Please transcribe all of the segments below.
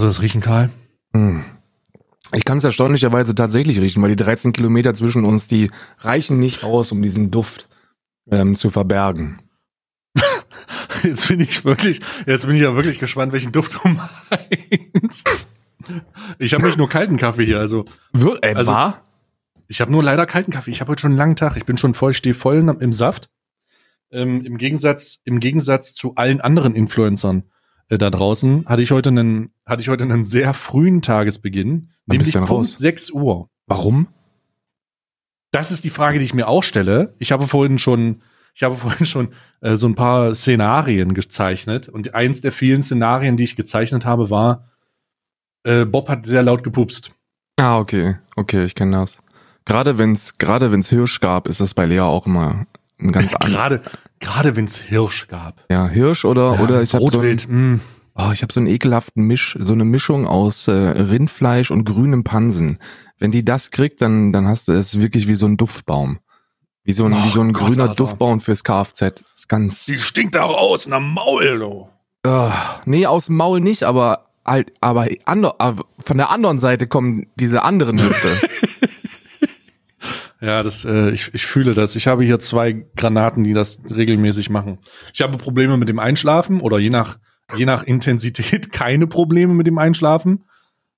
Kannst du das riechen, Karl? Hm. Ich kann es erstaunlicherweise tatsächlich riechen, weil die 13 Kilometer zwischen uns, die reichen nicht aus, um diesen Duft ähm, zu verbergen. Jetzt bin ich wirklich, jetzt bin ich ja wirklich gespannt, welchen Duft du meinst. Ich habe nicht nur kalten Kaffee hier, also. Wir äh, also war? Ich habe nur leider kalten Kaffee. Ich habe heute schon einen langen Tag. Ich bin schon voll, stehe voll im Saft. Ähm, Im Gegensatz, im Gegensatz zu allen anderen Influencern äh, da draußen hatte ich heute einen, hatte ich heute einen sehr frühen Tagesbeginn, Wann nämlich Punkt raus? 6 Uhr. Warum? Das ist die Frage, die ich mir auch stelle. Ich habe vorhin schon, ich habe vorhin schon äh, so ein paar Szenarien gezeichnet und eins der vielen Szenarien, die ich gezeichnet habe, war, äh, Bob hat sehr laut gepupst. Ah, okay, okay, ich kenne das. Gerade wenn's, gerade wenn's Hirsch gab, ist das bei Lea auch immer ein ganz Gerade, gerade wenn's Hirsch gab. Ja, Hirsch oder, ja, oder ich habe so ein, mm. oh, ich habe so einen ekelhaften Misch, so eine Mischung aus äh, Rindfleisch und grünem Pansen. Wenn die das kriegt, dann, dann hast du es wirklich wie so ein Duftbaum. Wie so ein, oh, wie so ein Gott, grüner Alter. Duftbaum fürs Kfz. Ist ganz. Die stinkt auch aus nach Maul, du. Uh, nee, aus dem Maul nicht, aber halt, aber ander, von der anderen Seite kommen diese anderen Düfte. Ja, das, äh, ich, ich fühle das. Ich habe hier zwei Granaten, die das regelmäßig machen. Ich habe Probleme mit dem Einschlafen oder je nach, je nach Intensität keine Probleme mit dem Einschlafen,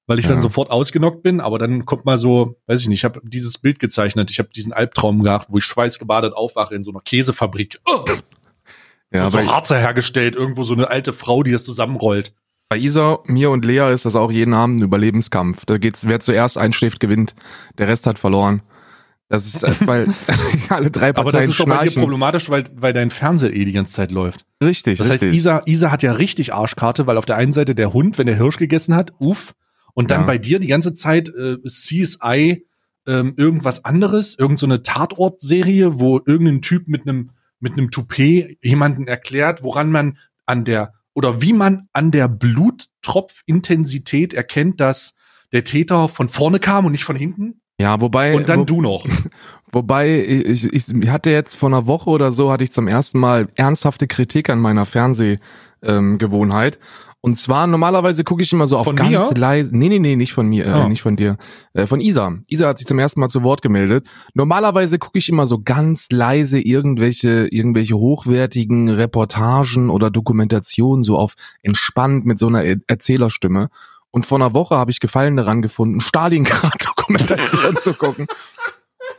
weil ich ja. dann sofort ausgenockt bin. Aber dann kommt mal so, weiß ich nicht, ich habe dieses Bild gezeichnet. Ich habe diesen Albtraum gehabt, wo ich schweißgebadet aufwache in so einer Käsefabrik. Oh! Ja, so Harzer hergestellt, irgendwo so eine alte Frau, die das zusammenrollt. Bei Isa, mir und Lea ist das auch jeden Abend ein Überlebenskampf. Da geht's, wer zuerst einschläft, gewinnt. Der Rest hat verloren. Das ist, äh, weil alle drei Parteien Aber das ist doch bei dir problematisch, weil, weil dein Fernseher eh die ganze Zeit läuft. Richtig, Das richtig. heißt, Isa, Isa hat ja richtig Arschkarte, weil auf der einen Seite der Hund, wenn der Hirsch gegessen hat, uff. Und dann ja. bei dir die ganze Zeit äh, CSI ähm, irgendwas anderes, irgendeine so Tatort-Serie, wo irgendein Typ mit einem mit einem Toupet jemanden erklärt, woran man an der oder wie man an der Bluttropfintensität erkennt, dass der Täter von vorne kam und nicht von hinten. Ja, wobei. Und dann wo, du noch. Wobei, ich, ich hatte jetzt vor einer Woche oder so, hatte ich zum ersten Mal ernsthafte Kritik an meiner Fernsehgewohnheit. Ähm, und zwar, normalerweise gucke ich immer so auf von ganz leise. Nee, nee, nee, nicht von mir, äh, oh. nicht von dir. Äh, von Isa. Isa hat sich zum ersten Mal zu Wort gemeldet. Normalerweise gucke ich immer so ganz leise irgendwelche, irgendwelche hochwertigen Reportagen oder Dokumentationen, so auf entspannt mit so einer Erzählerstimme. Und vor einer Woche habe ich Gefallen daran gefunden, Stalingrad-Dokumentation zu gucken.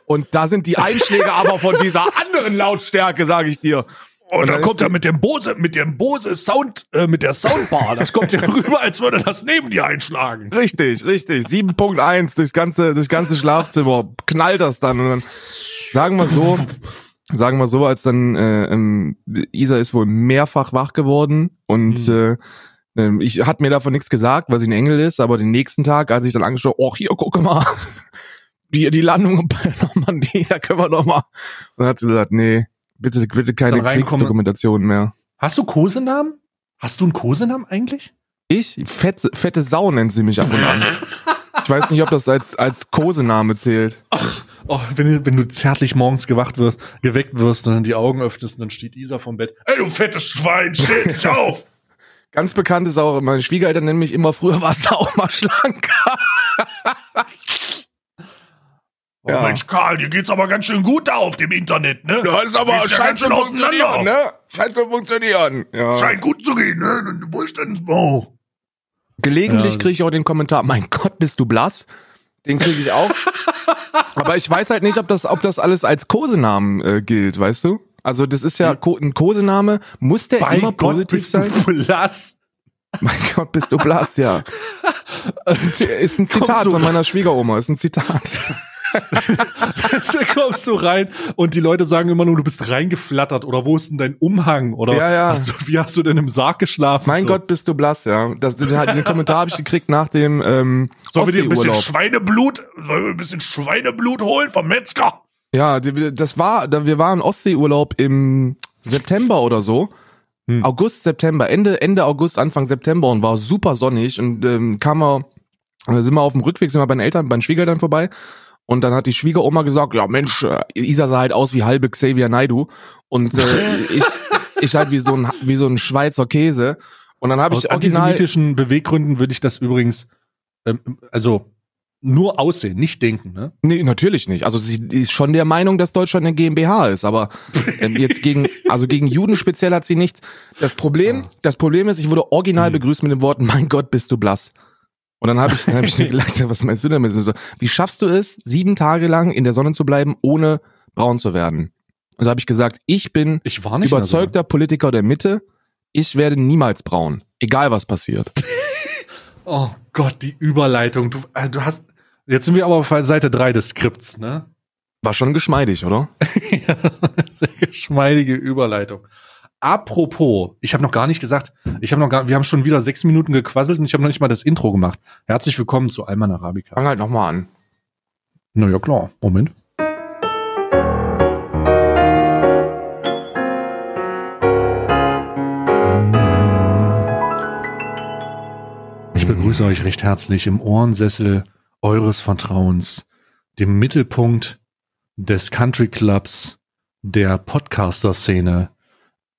Und da sind die Einschläge aber von dieser anderen Lautstärke, sage ich dir. Und, und dann, kommt er mit dem Bose, mit dem Bose Sound, äh, mit der Soundbar. Das kommt ja rüber, als würde das neben dir einschlagen. Richtig, richtig. 7.1 durchs ganze, durchs ganze Schlafzimmer knallt das dann. Und dann sagen wir so, sagen wir so, als dann äh, ähm, Isa ist wohl mehrfach wach geworden und mhm. äh, ich hatte mir davon nichts gesagt, weil sie ein Engel ist, aber den nächsten Tag, als ich dann angeschaut, oh hier, guck mal, die, die Landung bei Normandie, da können wir noch mal. Und dann hat sie gesagt, nee, bitte, bitte keine Kriegsdokumentation mehr. Hast du Kosenamen? Hast du einen Kosenamen eigentlich? Ich? Fette, fette Sau nennt sie mich ab und an. ich weiß nicht, ob das als, als Kosename zählt. Ach, oh, wenn, wenn du zärtlich morgens gewacht wirst, geweckt wirst und dann die Augen öffnest und dann steht Isa vom Bett. Ey, du fettes Schwein, steh dich auf! Ganz bekannt ist auch, meine Schwiegereltern nennen mich immer, früher warst du auch mal schlanker. Oh ja. Mensch, Karl, dir geht's aber ganz schön gut da auf dem Internet, ne? Ja, ist aber, scheint zu funktionieren, ne? Scheint zu funktionieren, ja. Scheint gut zu gehen, ne? Wo ist denn oh. Gelegentlich ja, kriege ich auch den Kommentar, mein Gott, bist du blass? Den kriege ich auch. aber ich weiß halt nicht, ob das, ob das alles als Kosenamen äh, gilt, weißt du? Also das ist ja ein Kosename. Muss der mein immer Gott, positiv bist sein? Du blass. Mein Gott, bist du blass, ja. ist ein Zitat von meiner Schwiegeroma, ist ein Zitat. da kommst du rein und die Leute sagen immer nur, du bist reingeflattert oder wo ist denn dein Umhang oder ja, ja. Hast du, wie hast du denn im Sarg geschlafen? Mein so. Gott, bist du blass, ja. Das, den, den Kommentar habe ich gekriegt nach dem ähm, Sollen wir dir ein bisschen Schweineblut, sollen wir ein bisschen Schweineblut holen vom Metzger? Ja, das war, wir waren Ostseeurlaub im September oder so. Hm. August, September, Ende, Ende August, Anfang September und war super sonnig und ähm, kam wir, sind wir auf dem Rückweg, sind wir bei den Eltern, bei den Schwiegereltern vorbei und dann hat die Schwiegeroma gesagt, ja Mensch, äh, Isa sah halt aus wie halbe Xavier Naidu und äh, ich, ich halt wie so ein, wie so ein Schweizer Käse Und dann habe Aus ich original, antisemitischen Beweggründen würde ich das übrigens, ähm, also nur aussehen, nicht denken, ne? Nee, natürlich nicht. Also sie ist schon der Meinung, dass Deutschland eine GmbH ist, aber ähm, jetzt gegen, also gegen Juden speziell hat sie nichts. Das Problem, das Problem ist, ich wurde original Mhm. begrüßt mit den Worten, mein Gott, bist du blass. Und dann habe ich, dann hab ich mir gedacht, was meinst du damit? So, wie schaffst du es, sieben Tage lang in der Sonne zu bleiben, ohne braun zu werden? Und da habe ich gesagt, ich bin Ich war nicht überzeugter Politiker der Mitte. Ich werde niemals braun, egal was passiert. Oh Gott, die Überleitung. Du, äh, du hast. Jetzt sind wir aber auf Seite 3 des Skripts, ne? War schon geschmeidig, oder? Ja, Sehr geschmeidige Überleitung. Apropos, ich habe noch gar nicht gesagt, ich habe noch gar, wir haben schon wieder sechs Minuten gequasselt und ich habe noch nicht mal das Intro gemacht. Herzlich willkommen zu Alman Arabica. Fang halt nochmal an. Na ja, klar. Moment. Ich begrüße euch recht herzlich im Ohrensessel eures Vertrauens, dem Mittelpunkt des Country Clubs der Podcaster-Szene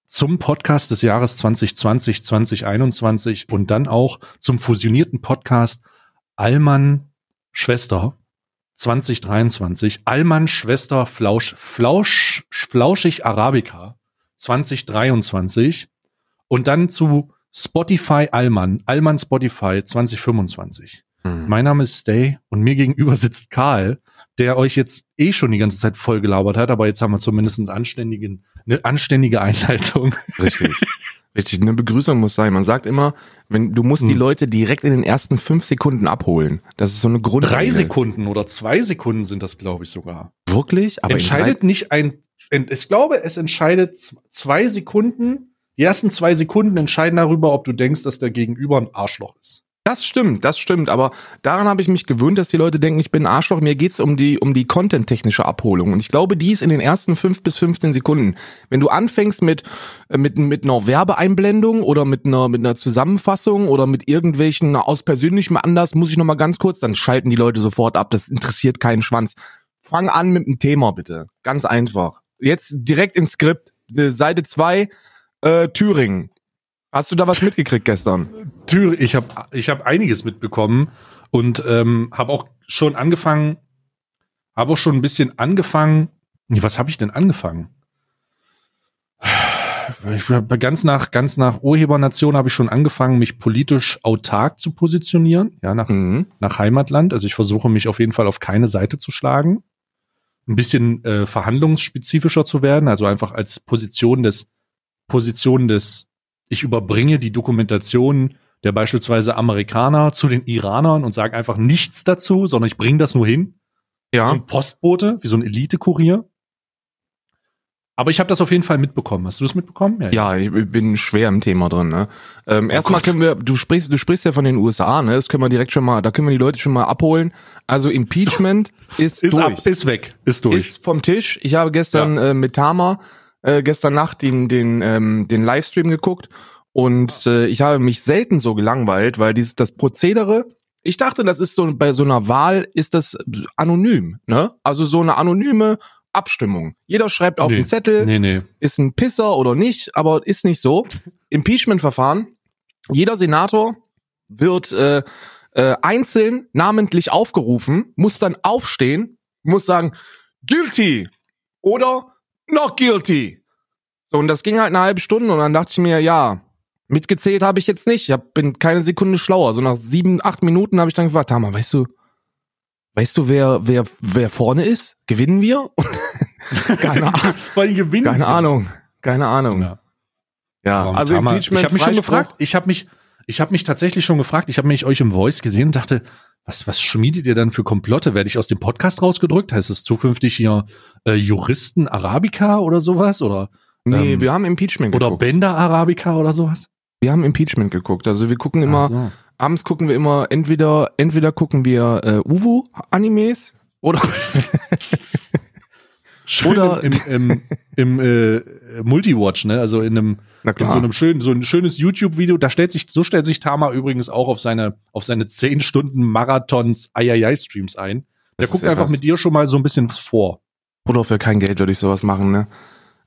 zum Podcast des Jahres 2020, 2021 und dann auch zum fusionierten Podcast Allmann Schwester 2023. Allmann Schwester Flausch, Flausch, Flauschig Arabica 2023 und dann zu Spotify Allmann, Allmann Spotify 2025. Hm. Mein Name ist Stay und mir gegenüber sitzt Karl, der euch jetzt eh schon die ganze Zeit voll gelabert hat, aber jetzt haben wir zumindest einen anständigen, eine anständige Einleitung. Richtig. Richtig, eine Begrüßung muss sein. Man sagt immer, wenn du musst die Hm. Leute direkt in den ersten fünf Sekunden abholen. Das ist so eine Grundregel. Drei Sekunden oder zwei Sekunden sind das, glaube ich, sogar. Wirklich? Aber entscheidet nicht ein, ich glaube, es entscheidet zwei Sekunden, die ersten zwei Sekunden entscheiden darüber, ob du denkst, dass der Gegenüber ein Arschloch ist. Das stimmt, das stimmt. Aber daran habe ich mich gewöhnt, dass die Leute denken, ich bin Arschloch. Mir geht's um die, um die content-technische Abholung. Und ich glaube, die ist in den ersten fünf bis 15 Sekunden. Wenn du anfängst mit, äh, mit, mit einer Werbeeinblendung oder mit einer, mit einer Zusammenfassung oder mit irgendwelchen aus persönlichem Anlass, muss ich noch mal ganz kurz, dann schalten die Leute sofort ab. Das interessiert keinen Schwanz. Fang an mit dem Thema, bitte. Ganz einfach. Jetzt direkt ins Skript. Seite zwei äh, Thüringen. Hast du da was mitgekriegt gestern? Thür ich habe ich hab einiges mitbekommen und ähm, habe auch schon angefangen, habe auch schon ein bisschen angefangen. Nee, was habe ich denn angefangen? Ich, ganz nach ganz nach Urhebernation habe ich schon angefangen, mich politisch autark zu positionieren, ja nach Mhm. nach Heimatland. Also ich versuche mich auf jeden Fall auf keine Seite zu schlagen. Ein bisschen äh, verhandlungsspezifischer zu werden, also einfach als Position des Position des ich überbringe die Dokumentation der beispielsweise Amerikaner zu den Iranern und sage einfach nichts dazu, sondern ich bringe das nur hin. Ja. So ein Postbote, wie so ein Elite-Kurier. Aber ich habe das auf jeden Fall mitbekommen. Hast du es mitbekommen? Ja, ich bin schwer im Thema drin. Ne? Ähm, erstmal Gott. können wir, du sprichst, du sprichst ja von den USA, ne? Das können wir direkt schon mal, da können wir die Leute schon mal abholen. Also Impeachment ist, Ist, durch, ab, ist weg, ist durch. ist vom Tisch. Ich habe gestern äh, mit Tama äh, gestern Nacht den den ähm, den Livestream geguckt und äh, ich habe mich selten so gelangweilt, weil dieses das Prozedere. Ich dachte, das ist so bei so einer Wahl ist das anonym, ne? Also so eine anonyme Abstimmung. Jeder schreibt auf Nee. den Zettel, nee, nee. ist ein Pisser oder nicht, aber ist nicht so. Impeachment-Verfahren. Jeder Senator wird äh, äh, einzeln namentlich aufgerufen, muss dann aufstehen, muss sagen, guilty oder not guilty. So, und das ging halt eine halbe Stunde und dann dachte ich mir, ja, mitgezählt habe ich jetzt nicht. Ich hab, bin keine Sekunde schlauer. So nach sieben, acht Minuten habe ich dann gefragt, Tama, weißt du, weißt du, wer, wer, wer vorne ist? Gewinnen wir? Keine gewinnen. Keine Ahnung. Keine Ahnung. Ja. Ja, also Tama, Impeachment. ich habe mich schon gefragt, ich habe mich, ich habe mich tatsächlich schon gefragt, ich habe mich euch im Voice gesehen und dachte, was, was schmiedet ihr dann für Komplotte? Werde ich aus dem Podcast rausgedrückt? Heißt es zukünftig hier äh, Juristen Arabica oder sowas? Oder, Nee, ähm, wir haben Impeachment oder geguckt. Bender Arabica oder sowas? Wir haben Impeachment geguckt. Also wir gucken immer, so. abends gucken wir immer, entweder, entweder gucken wir äh, Uwu-Animes oder Schön Oder- im, im, im, im äh, Multiwatch, ne? Also in einem, in so einem schönen, so ein schönes YouTube-Video. Da stellt sich, so stellt sich Tama übrigens auch auf seine, auf seine 10 Stunden Marathons Ayayay-Streams ein. Der Das guckt einfach etwas. mit dir schon mal so ein bisschen was vor. Oder für kein Geld würde ich sowas machen, ne?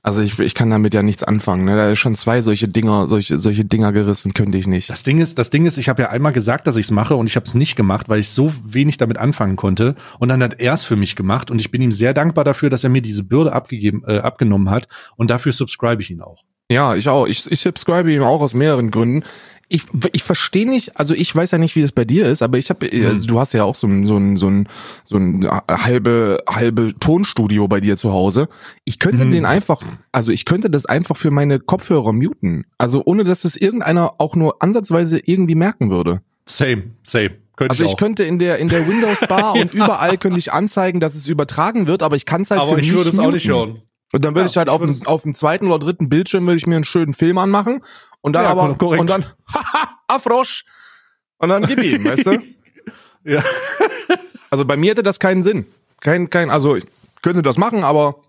Also ich, ich kann damit ja nichts anfangen. Ne? Da ist schon zwei solche Dinger, solche, solche Dinger gerissen, könnte ich nicht. Das Ding ist, das Ding ist, ich habe ja einmal gesagt, dass ich es mache und ich habe es nicht gemacht, weil ich so wenig damit anfangen konnte. Und dann hat er es für mich gemacht und ich bin ihm sehr dankbar dafür, dass er mir diese Bürde abgegeben, äh, abgenommen hat. Und dafür subscribe ich ihn auch. Ja, ich auch. Ich, ich subscribe ihm auch aus mehreren Gründen. Ich, ich verstehe nicht, also ich weiß ja nicht, wie das bei dir ist, aber ich habe, also du hast ja auch so ein, so ein, so ein, so ein halbe, halbe Tonstudio bei dir zu Hause. Ich könnte Mhm. den einfach, also ich könnte das einfach für meine Kopfhörer muten. Also ohne, dass es irgendeiner auch nur ansatzweise irgendwie merken würde. Same, same. Könnte Also ich ich könnte in der, in der Windows Bar und überall könnte ich anzeigen, dass es übertragen wird, aber ich kann es halt aber für ich würde es auch nicht hören. Und dann würde Ja, ich halt auf, dem, auf dem zweiten oder dritten Bildschirm würde ich mir einen schönen Film anmachen und dann Ja, aber korrekt. und dann haha, Afrosch und dann gib ihm, weißt du? Ja. Also bei mir hätte das keinen Sinn. Kein kein also ich könnte das machen, aber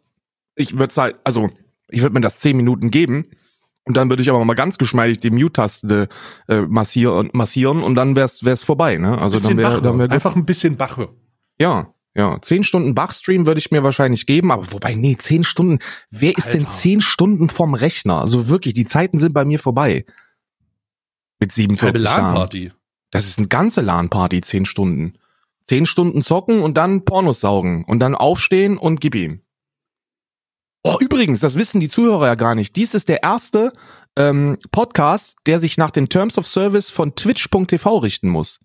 ich würde halt also ich würde mir das zehn Minuten geben und dann würde ich aber mal ganz geschmeidig die Mute-Taste äh, massieren, massieren und dann wär's wär's vorbei, ne? Also dann wäre wär, Einfach ein bisschen Bache. Ja, ja. Zehn Stunden Bach-Stream würde ich mir wahrscheinlich geben, aber wobei, nee, zehn Stunden. Wer ist denn Alter. zehn Stunden vom Rechner? Also wirklich, die Zeiten sind bei mir vorbei. Mit Halbe 47 Jahren. LAN-Party. Das ist eine ganze LAN-Party, zehn Stunden. Zehn Stunden zocken und dann Pornos saugen und dann aufstehen und gib ihm. Oh, übrigens, das wissen die Zuhörer ja gar nicht. Dies ist der erste ähm, Podcast, der sich nach den Terms of Service von twitch.tv richten muss.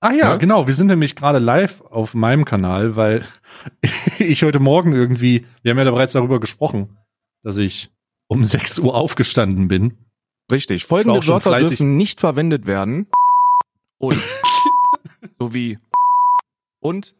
Ah ja, Ja? genau. Wir sind nämlich gerade live auf meinem Kanal, weil ich heute Morgen irgendwie, wir haben ja da bereits darüber gesprochen, dass ich um 6 Uhr aufgestanden bin. Richtig. Folgende Wörter fleißig. dürfen nicht verwendet werden. Und. sowie. Und.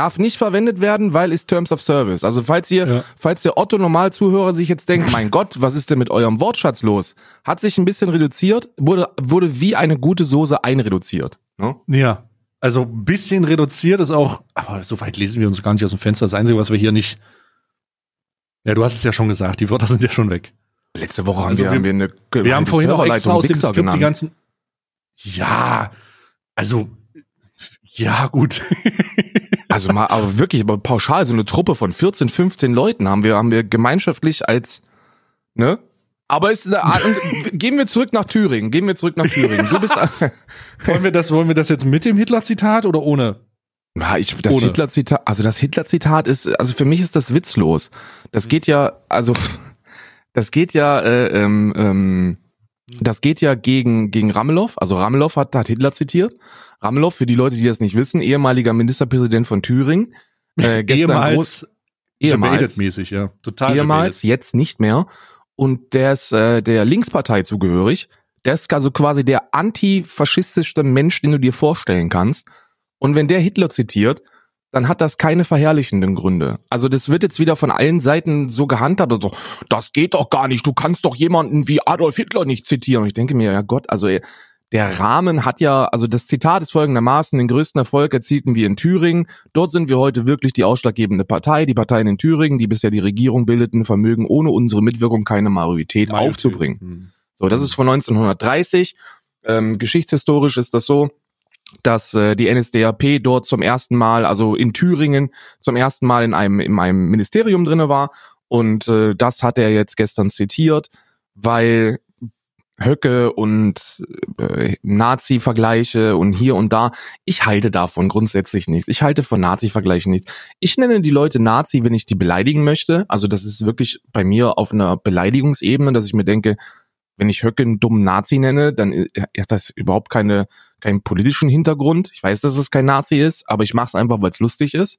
Darf nicht verwendet werden, weil ist Terms of Service. Also falls ihr, Ja. falls der Otto Normalzuhörer sich jetzt denkt, mein Gott, was ist denn mit eurem Wortschatz los? Hat sich ein bisschen reduziert, wurde, wurde wie eine gute Soße einreduziert. Ne? Ja. Also ein bisschen reduziert ist auch, aber so weit lesen wir uns gar nicht aus dem Fenster. Das Einzige, was wir hier nicht. Ja, du hast es ja schon gesagt, die Wörter sind ja schon weg. Letzte Woche haben, Also wir, wir- haben wir eine Wir haben vorhin auch extra aus dem Skript die genannt. ganzen. Ja, also ja, gut. Also mal, aber wirklich, aber pauschal, so eine Truppe von 14, 15 Leuten haben wir, haben wir gemeinschaftlich als, ne? Aber ist, eine Art- gehen wir zurück nach Thüringen, gehen wir zurück nach Thüringen. Du bist, wollen wir das, wollen wir das jetzt mit dem Hitler-Zitat oder ohne? na, ich, das. Hitler-Zitat, also das Hitler-Zitat ist, also für mich ist das witzlos. Das geht ja, also, das geht ja, äh, ähm, ähm, das geht ja gegen, gegen Ramelow. Also Ramelow hat, hat Hitler zitiert. Ramelow, für die Leute, die das nicht wissen, ehemaliger Ministerpräsident von Thüringen. Äh, gestern groß- Ehemals. Debated-mäßig, ja. Total ehemals, jetzt nicht mehr. Und der ist äh, der Linkspartei zugehörig. Der ist also quasi der antifaschistischste Mensch, den du dir vorstellen kannst. Und wenn der Hitler zitiert, dann hat das keine verherrlichenden Gründe. Also das wird jetzt wieder von allen Seiten so gehandhabt, also das geht doch gar nicht, du kannst doch jemanden wie Adolf Hitler nicht zitieren. Und ich denke mir, ja Gott, also ey, der Rahmen hat ja, also das Zitat ist folgendermaßen, den größten Erfolg erzielten wir in Thüringen. Dort sind wir heute wirklich die ausschlaggebende Partei. Die Parteien in Thüringen, die bisher die Regierung bildeten, vermögen ohne unsere Mitwirkung keine Majorität, Majorität. aufzubringen. Hm. So, das ist von 1930. Ähm, geschichtshistorisch ist das so, dass äh, die NSDAP dort zum ersten Mal, also in Thüringen, zum ersten Mal in einem, in einem Ministerium drinne war. Und äh, das hat er jetzt gestern zitiert, weil Höcke und äh, Nazi-Vergleiche und hier und da. Ich halte davon grundsätzlich nichts. Ich halte von Nazi-Vergleichen nichts. Ich nenne die Leute Nazi, wenn ich die beleidigen möchte. Also das ist wirklich bei mir auf einer Beleidigungsebene, dass ich mir denke, wenn ich Höcke einen dummen Nazi nenne, dann äh, hat das überhaupt keine, keinen politischen Hintergrund. Ich weiß, dass es kein Nazi ist, aber ich mache es einfach, weil es lustig ist.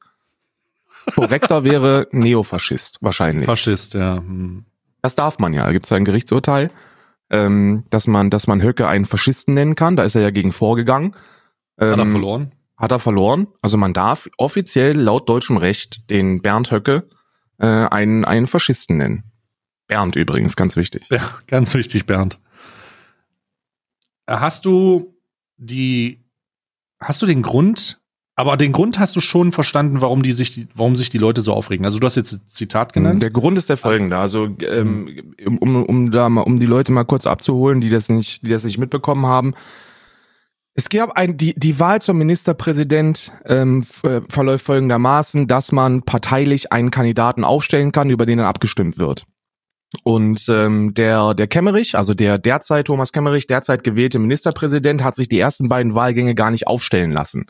Korrekter wäre Neofaschist, wahrscheinlich. Faschist, ja. Hm. Das darf man ja. Da gibt es ein Gerichtsurteil, ähm, dass man, dass man Höcke einen Faschisten nennen kann. Da ist er ja gegen vorgegangen. Hat er Ähm, verloren? Hat er verloren. Also man darf offiziell laut deutschem Recht den Bernd Höcke äh, einen, einen Faschisten nennen. Bernd übrigens, ganz wichtig. Ja, ganz wichtig, Bernd. Äh, Hast du die, hast du den Grund, aber den Grund hast du schon verstanden, warum die sich, die- warum sich die Leute so aufregen. Also du hast jetzt ein Zitat genannt. Der Grund ist der folgende. Also ähm, um, um da mal, um die Leute mal kurz abzuholen, die das nicht, die das nicht mitbekommen haben. Es gab ein, die, die Wahl zum Ministerpräsident ähm, äh, verläuft folgendermaßen, dass man parteilich einen Kandidaten aufstellen kann, über den dann abgestimmt wird. Und ähm, der, der Kemmerich, also der derzeit Thomas Kemmerich, derzeit gewählte Ministerpräsident, hat sich die ersten beiden Wahlgänge gar nicht aufstellen lassen.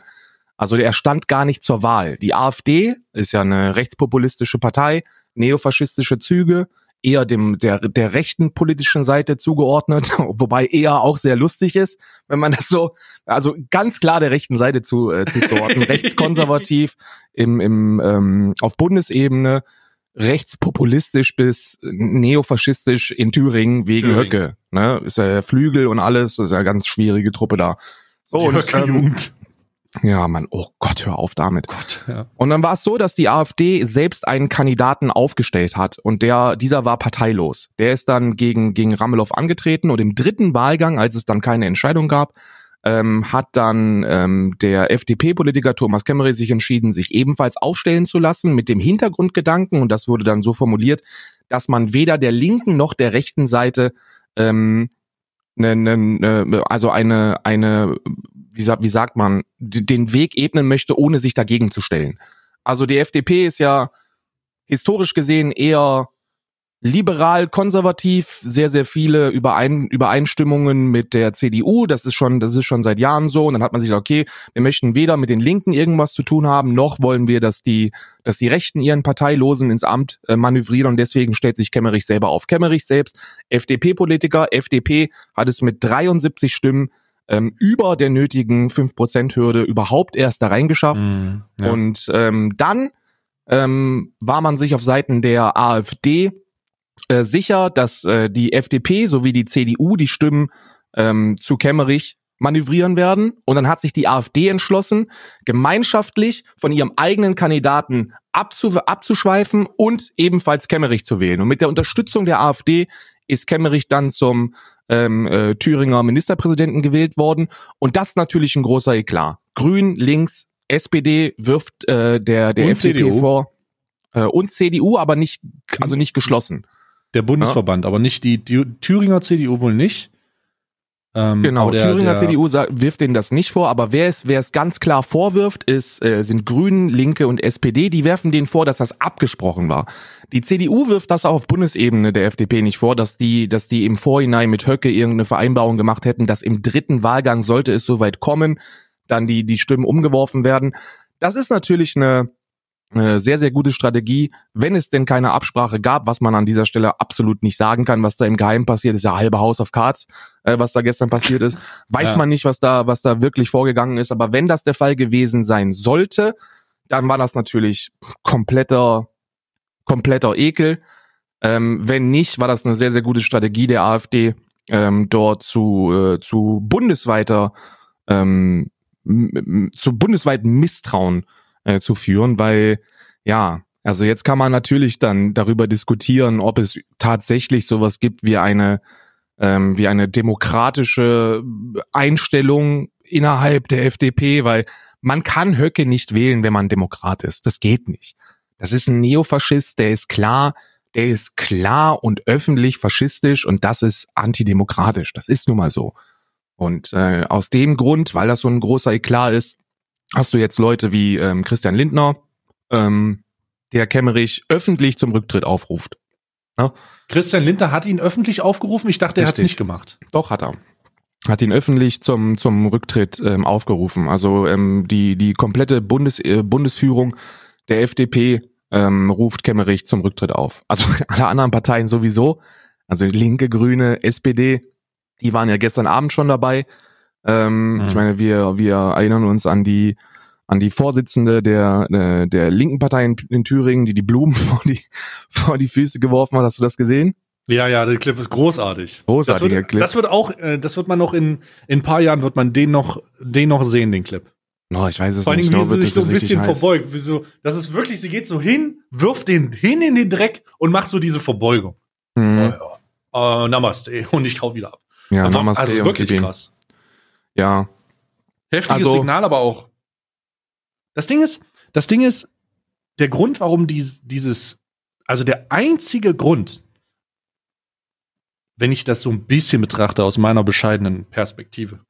Also er stand gar nicht zur Wahl. Die AfD ist ja eine rechtspopulistische Partei, neofaschistische Züge, eher dem der der rechten politischen Seite zugeordnet, wobei eher auch sehr lustig ist, wenn man das so also ganz klar der rechten Seite zu äh, zuzuordnen, rechtskonservativ im im ähm, auf Bundesebene rechtspopulistisch bis neofaschistisch in Thüringen wegen Thüringen. Höcke, ne? Ist ja Flügel und alles, ist ja eine ganz schwierige Truppe da. So, Die und, ähm, ja, Mann, oh Gott, hör auf damit. Gott, ja. Und dann war es so, dass die AfD selbst einen Kandidaten aufgestellt hat und der, dieser war parteilos. Der ist dann gegen, gegen Ramelow angetreten und im dritten Wahlgang, als es dann keine Entscheidung gab, ähm, hat dann ähm, der FDP-Politiker Thomas Kemmerich sich entschieden, sich ebenfalls aufstellen zu lassen mit dem Hintergrundgedanken und das wurde dann so formuliert, dass man weder der linken noch der rechten Seite ähm, ne, ne, ne, also eine eine wie, wie sagt man, den Weg ebnen möchte, ohne sich dagegen zu stellen. Also die FDP ist ja historisch gesehen eher liberal konservativ, sehr sehr viele Überein Übereinstimmungen mit der CDU, das ist schon das ist schon seit Jahren so und dann hat man sich gedacht, okay, wir möchten weder mit den Linken irgendwas zu tun haben, noch wollen wir, dass die dass die Rechten ihren Parteilosen ins Amt äh, manövrieren und deswegen stellt sich Kemmerich selber auf. Kemmerich selbst FDP Politiker, FDP hat es mit 73 Stimmen ähm, über der nötigen 5%-Hürde überhaupt erst da reingeschafft. Mm, ja. Und ähm, dann ähm, war man sich auf Seiten der AfD äh, sicher, dass äh, die FDP sowie die CDU die Stimmen ähm, zu Kemmerich manövrieren werden. Und dann hat sich die AfD entschlossen, gemeinschaftlich von ihrem eigenen Kandidaten abzu abzuschweifen und ebenfalls Kemmerich zu wählen. Und mit der Unterstützung der AfD ist Kemmerich dann zum ähm, äh, Thüringer Ministerpräsidenten gewählt worden. Und das natürlich ein großer Eklat. Grün, links, SPD wirft äh, der, der FDP CDU. vor. Äh, und CDU, aber nicht, also nicht geschlossen. Der Bundesverband, ja. aber nicht die, die Thüringer CDU wohl nicht. Ähm, genau, der, Thüringer der, CDU wirft denen das nicht vor, aber wer es, wer es ganz klar vorwirft, ist, äh, sind Grünen, Linke und SPD. Die werfen denen vor, dass das abgesprochen war. Die CDU wirft das auch auf Bundesebene der FDP nicht vor, dass die, dass die im Vorhinein mit Höcke irgendeine Vereinbarung gemacht hätten, dass im dritten Wahlgang sollte es soweit kommen, dann die, die Stimmen umgeworfen werden. Das ist natürlich eine, eine sehr, sehr gute Strategie, wenn es denn keine Absprache gab, was man an dieser Stelle absolut nicht sagen kann, was da im Geheimen passiert, ist ja halbe House of Cards, äh, was da gestern passiert ist. Weiß ja. man nicht, was da, was da wirklich vorgegangen ist, aber wenn das der Fall gewesen sein sollte, dann war das natürlich kompletter, kompletter Ekel. Ähm, wenn nicht, war das eine sehr, sehr gute Strategie der AfD, ähm, dort zu, äh, zu bundesweiter, ähm, zu bundesweiten Misstrauen äh, zu führen, weil ja, also jetzt kann man natürlich dann darüber diskutieren, ob es tatsächlich sowas gibt wie eine ähm, wie eine demokratische Einstellung innerhalb der FDP, weil man kann Höcke nicht wählen, wenn man Demokrat ist. Das geht nicht. Das ist ein Neofaschist, der ist klar, der ist klar und öffentlich faschistisch und das ist antidemokratisch. Das ist nun mal so. Und äh, aus dem Grund, weil das so ein großer Eklat ist, hast du jetzt Leute wie ähm, Christian Lindner, ähm, der Kemmerich öffentlich zum Rücktritt aufruft. Ja? Christian Lindner hat ihn öffentlich aufgerufen. Ich dachte, er hat es nicht gemacht. Doch, hat er. Hat ihn öffentlich zum, zum Rücktritt ähm, aufgerufen. Also ähm, die, die komplette Bundes, äh, Bundesführung der FDP ähm, ruft Kemmerich zum Rücktritt auf. Also alle anderen Parteien sowieso. Also Linke, Grüne, SPD, die waren ja gestern Abend schon dabei. Ähm, mhm. Ich meine, wir, wir erinnern uns an die an die Vorsitzende der äh, der linken Partei in, in Thüringen, die die Blumen vor die vor die Füße geworfen hat. Hast du das gesehen? Ja, ja, der Clip ist großartig. Großartiger das wird, Clip. Das wird auch, äh, das wird man noch in in ein paar Jahren wird man den noch den noch sehen, den Clip. Oh, ich weiß es Vor allem, nicht. Vor allem, wie sie sich so ein bisschen heiß. verbeugt. Wieso? Das ist wirklich, sie geht so hin, wirft den hin in den Dreck und macht so diese Verbeugung. Mhm. Oh, ja. uh, Namaste. Und ich hau wieder ab. Ja, Einfach, Namaste. Also wirklich krass. Ja. Heftiges also, Signal, aber auch. Das Ding ist, das Ding ist, der Grund, warum dies, dieses, also der einzige Grund, wenn ich das so ein bisschen betrachte aus meiner bescheidenen Perspektive,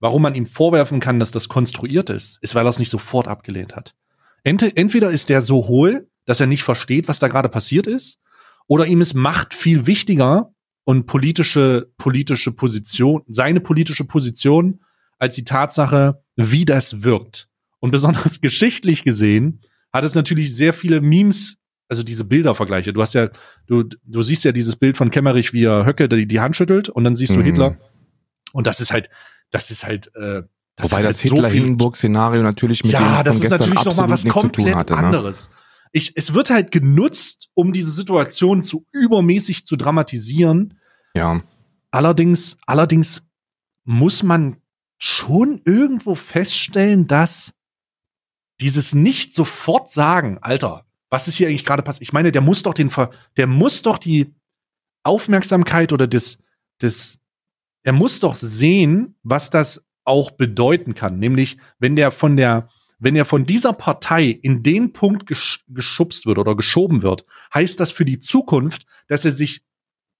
warum man ihm vorwerfen kann, dass das konstruiert ist, ist, weil er es nicht sofort abgelehnt hat. Ent entweder ist der so hohl, dass er nicht versteht, was da gerade passiert ist, oder ihm ist Macht viel wichtiger und politische, politische Position, seine politische Position als die Tatsache, wie das wirkt. Und besonders geschichtlich gesehen hat es natürlich sehr viele Memes, also diese Bildervergleiche. Du hast ja, du, du siehst ja dieses Bild von Kemmerich, wie er Höcke die, die Hand schüttelt und dann siehst du mhm. Hitler. Und das ist halt, das ist halt, äh, das Wobei das halt Hitler-Hindenburg-Szenario so natürlich mit ja, dem das ist natürlich noch mal was komplett hatte, ne? Ich, es wird halt genutzt, um diese Situation zu übermäßig zu dramatisieren. Ja. Allerdings, allerdings muss man schon irgendwo feststellen, dass dieses nicht sofort sagen, Alter, was ist hier eigentlich gerade passiert? Ich meine, der muss doch den, der muss doch die Aufmerksamkeit oder das, das, er muss doch sehen, was das auch bedeuten kann. Nämlich, wenn der von der, wenn er von dieser Partei in den Punkt gesch geschubst wird oder geschoben wird, heißt das für die Zukunft, dass er sich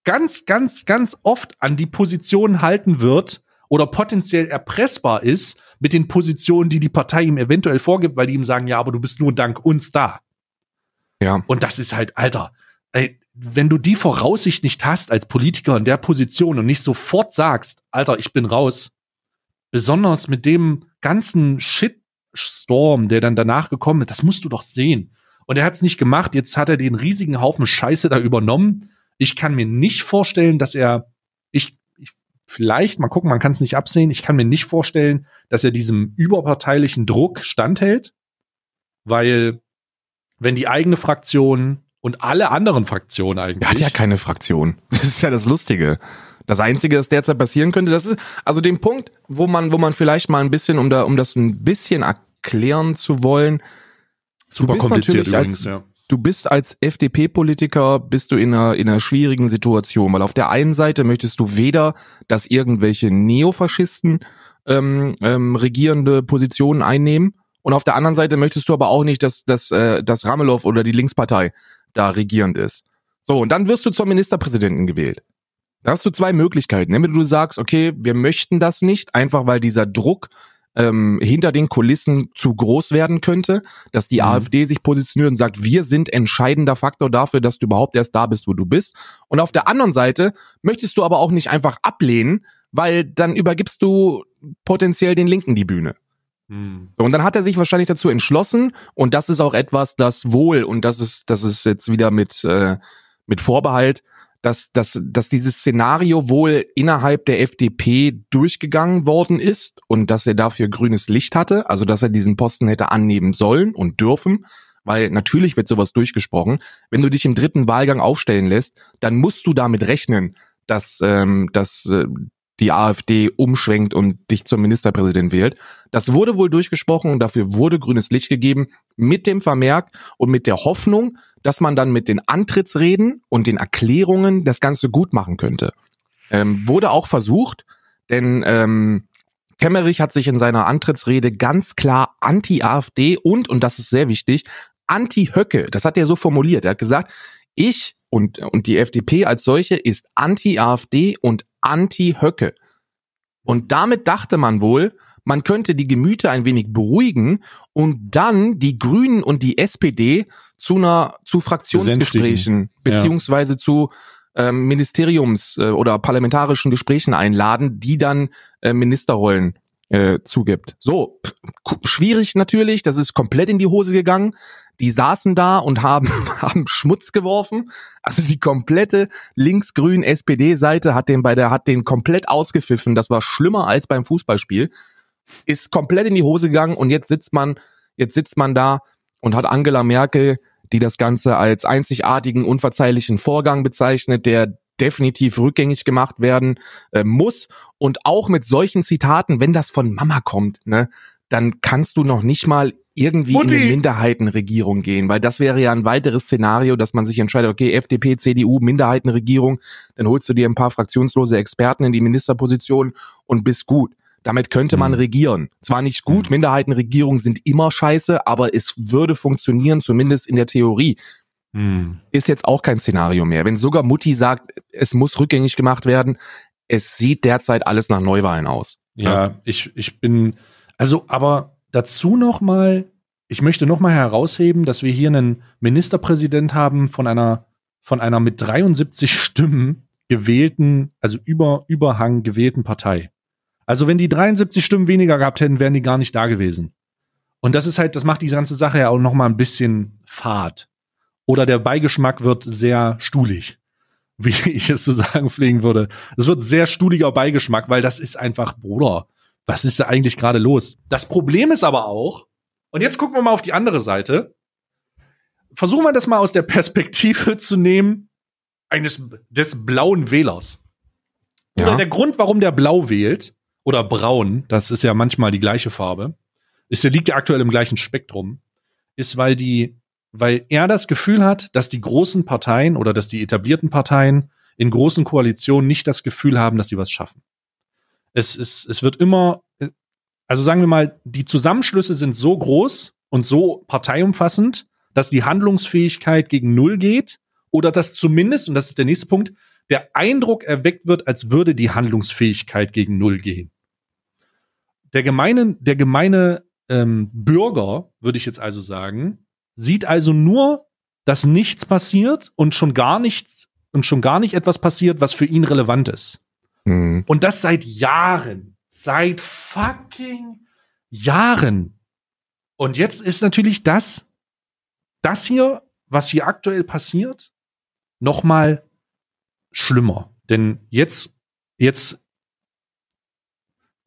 ganz, ganz, ganz oft an die Position halten wird oder potenziell erpressbar ist mit den Positionen, die die Partei ihm eventuell vorgibt, weil die ihm sagen, ja, aber du bist nur dank uns da. Ja. Und das ist halt, Alter, ey, wenn du die Voraussicht nicht hast als Politiker in der Position und nicht sofort sagst, Alter, ich bin raus, besonders mit dem ganzen Shitstorm, der dann danach gekommen ist, das musst du doch sehen. Und er hat es nicht gemacht, jetzt hat er den riesigen Haufen Scheiße da übernommen. Ich kann mir nicht vorstellen, dass er, ich, ich vielleicht, mal gucken, man kann es nicht absehen, ich kann mir nicht vorstellen, dass er diesem überparteilichen Druck standhält, weil wenn die eigene Fraktion und alle anderen Fraktionen eigentlich. Er hat ja keine Fraktion. Das ist ja das Lustige. Das Einzige, das derzeit passieren könnte, das ist also den Punkt, wo man, wo man vielleicht mal ein bisschen, um da, um das ein bisschen erklären zu wollen. Super kompliziert übrigens, als, ja. Du bist als FDP-Politiker, bist du in einer, in einer schwierigen Situation, weil auf der einen Seite möchtest du weder, dass irgendwelche Neofaschisten ähm, ähm, regierende Positionen einnehmen, und auf der anderen Seite möchtest du aber auch nicht, dass, dass, äh, dass Ramelow oder die Linkspartei da regierend ist. So, und dann wirst du zum Ministerpräsidenten gewählt. Da hast du zwei Möglichkeiten. Entweder du sagst, okay, wir möchten das nicht, einfach weil dieser Druck ähm, hinter den Kulissen zu groß werden könnte, dass die mhm. AfD sich positioniert und sagt, wir sind entscheidender Faktor dafür, dass du überhaupt erst da bist, wo du bist. Und auf der anderen Seite möchtest du aber auch nicht einfach ablehnen, weil dann übergibst du potenziell den Linken die Bühne. Hm. So, und dann hat er sich wahrscheinlich dazu entschlossen, und das ist auch etwas, das wohl, und das ist, das ist jetzt wieder mit, äh, mit Vorbehalt, dass, dass, dass dieses Szenario wohl innerhalb der FDP durchgegangen worden ist und dass er dafür grünes Licht hatte, also dass er diesen Posten hätte annehmen sollen und dürfen, weil natürlich wird sowas durchgesprochen. Wenn du dich im dritten Wahlgang aufstellen lässt, dann musst du damit rechnen, dass, ähm, dass äh, die AfD umschwenkt und dich zum Ministerpräsident wählt. Das wurde wohl durchgesprochen und dafür wurde grünes Licht gegeben mit dem Vermerk und mit der Hoffnung, dass man dann mit den Antrittsreden und den Erklärungen das Ganze gut machen könnte. Ähm, wurde auch versucht, denn ähm, Kemmerich hat sich in seiner Antrittsrede ganz klar anti-AfD und, und das ist sehr wichtig, anti-Höcke, das hat er so formuliert. Er hat gesagt, ich und, und die FDP als solche ist anti-AfD und anti-Höcke. Und damit dachte man wohl, man könnte die Gemüter ein wenig beruhigen und dann die Grünen und die SPD zu einer zu Fraktionsgesprächen beziehungsweise ja. zu ähm, Ministeriums- äh, oder parlamentarischen Gesprächen einladen, die dann äh, Ministerrollen äh, zugibt. So, schwierig natürlich, das ist komplett in die Hose gegangen die saßen da und haben, haben Schmutz geworfen. Also die komplette linksgrün SPD-Seite hat den bei der, hat den komplett ausgepfiffen. Das war schlimmer als beim Fußballspiel. Ist komplett in die Hose gegangen und jetzt sitzt man, jetzt sitzt man da und hat Angela Merkel, die das Ganze als einzigartigen, unverzeihlichen Vorgang bezeichnet, der definitiv rückgängig gemacht werden äh, muss und auch mit solchen Zitaten, wenn das von Mama kommt, ne, dann kannst du noch nicht mal irgendwie Mutti. in eine Minderheitenregierung gehen, weil das wäre ja ein weiteres Szenario, dass man sich entscheidet, okay, FDP, CDU, Minderheitenregierung, dann holst du dir ein paar fraktionslose Experten in die Ministerposition und bist gut. Damit könnte man mhm. regieren. Zwar nicht gut, mhm. Minderheitenregierungen sind immer scheiße, aber es würde funktionieren, zumindest in der Theorie. Mhm. Ist jetzt auch kein Szenario mehr. Wenn sogar Mutti sagt, es muss rückgängig gemacht werden, es sieht derzeit alles nach Neuwahlen aus. Ja, ja, ich, ich bin, also, aber dazu noch mal, ich möchte noch mal herausheben, dass wir hier einen Ministerpräsident haben von einer, von einer mit 73 Stimmen gewählten, also über Überhang gewählten Partei. Also wenn die 73 Stimmen weniger gehabt hätten, wären die gar nicht da gewesen. Und das ist halt, das macht die ganze Sache ja auch noch mal ein bisschen fad. Oder der Beigeschmack wird sehr stuhlig, wie ich es zu sagen pflegen würde. Es wird sehr stuhliger Beigeschmack, weil das ist einfach, Bruder, was ist da eigentlich gerade los? Das Problem ist aber auch, und jetzt gucken wir mal auf die andere Seite. Versuchen wir das mal aus der Perspektive zu nehmen eines des blauen Wählers. Ja. Oder der Grund, warum der blau wählt oder braun, das ist ja manchmal die gleiche Farbe, ist der liegt ja aktuell im gleichen Spektrum, ist weil die weil er das Gefühl hat, dass die großen Parteien oder dass die etablierten Parteien in großen Koalitionen nicht das Gefühl haben, dass sie was schaffen. Es ist es wird immer also sagen wir mal, die Zusammenschlüsse sind so groß und so parteiumfassend, dass die Handlungsfähigkeit gegen Null geht oder dass zumindest, und das ist der nächste Punkt, der Eindruck erweckt wird, als würde die Handlungsfähigkeit gegen Null gehen. Der gemeine, der gemeine ähm, Bürger, würde ich jetzt also sagen, sieht also nur, dass nichts passiert und schon gar nichts und schon gar nicht etwas passiert, was für ihn relevant ist. Mhm. Und das seit Jahren. Seit fucking Jahren. Und jetzt ist natürlich das, das hier, was hier aktuell passiert, noch mal schlimmer. Denn jetzt, jetzt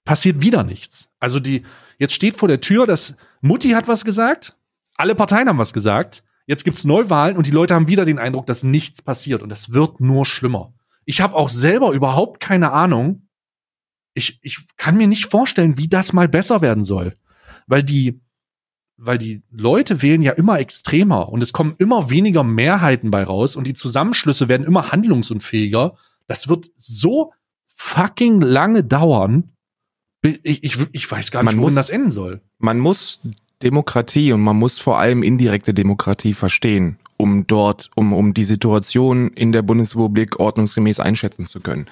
passiert wieder nichts. Also die, jetzt steht vor der Tür, dass Mutti hat was gesagt, alle Parteien haben was gesagt, jetzt gibt's Neuwahlen und die Leute haben wieder den Eindruck, dass nichts passiert und es wird nur schlimmer. Ich habe auch selber überhaupt keine Ahnung. Ich, ich kann mir nicht vorstellen, wie das mal besser werden soll. Weil die, weil die Leute wählen ja immer extremer und es kommen immer weniger Mehrheiten bei raus und die Zusammenschlüsse werden immer handlungsunfähiger. Das wird so fucking lange dauern. Ich, ich, ich weiß gar nicht, wohin das enden soll. Man muss Demokratie und man muss vor allem indirekte Demokratie verstehen, um dort, um, um die Situation in der Bundesrepublik ordnungsgemäß einschätzen zu können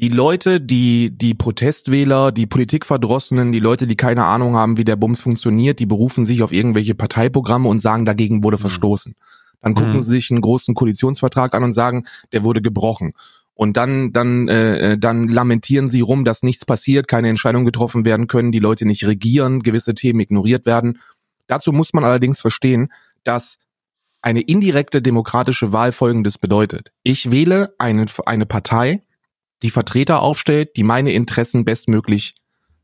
die Leute, die, die Protestwähler, die Politikverdrossenen, die Leute, die keine Ahnung haben, wie der Bums funktioniert, die berufen sich auf irgendwelche Parteiprogramme und sagen, dagegen wurde mhm. verstoßen. Dann gucken mhm. sie sich einen großen Koalitionsvertrag an und sagen, der wurde gebrochen. Und dann, dann, äh, dann lamentieren sie rum, dass nichts passiert, keine Entscheidungen getroffen werden können, die Leute nicht regieren, gewisse Themen ignoriert werden. Dazu muss man allerdings verstehen, dass eine indirekte demokratische Wahl folgendes bedeutet. Ich wähle eine, eine Partei, die Vertreter aufstellt, die meine Interessen bestmöglich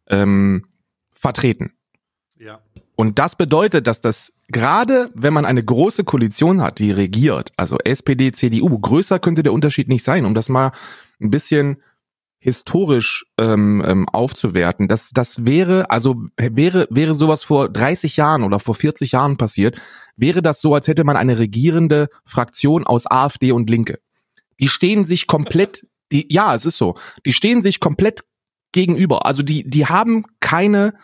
ähm, vertreten. Ja. Und das bedeutet, dass das gerade, wenn man eine große Koalition hat, die regiert, also SPD, CDU, größer könnte der Unterschied nicht sein, um das mal ein bisschen historisch ähm, ähm, aufzuwerten. Das, das wäre, also wäre, wäre sowas vor 30 Jahren oder vor 40 Jahren passiert, wäre das so, als hätte man eine regierende Fraktion aus AfD und Linke. Die stehen sich komplett die, ja, es ist so. Die stehen sich komplett gegenüber. Also die, die haben keine,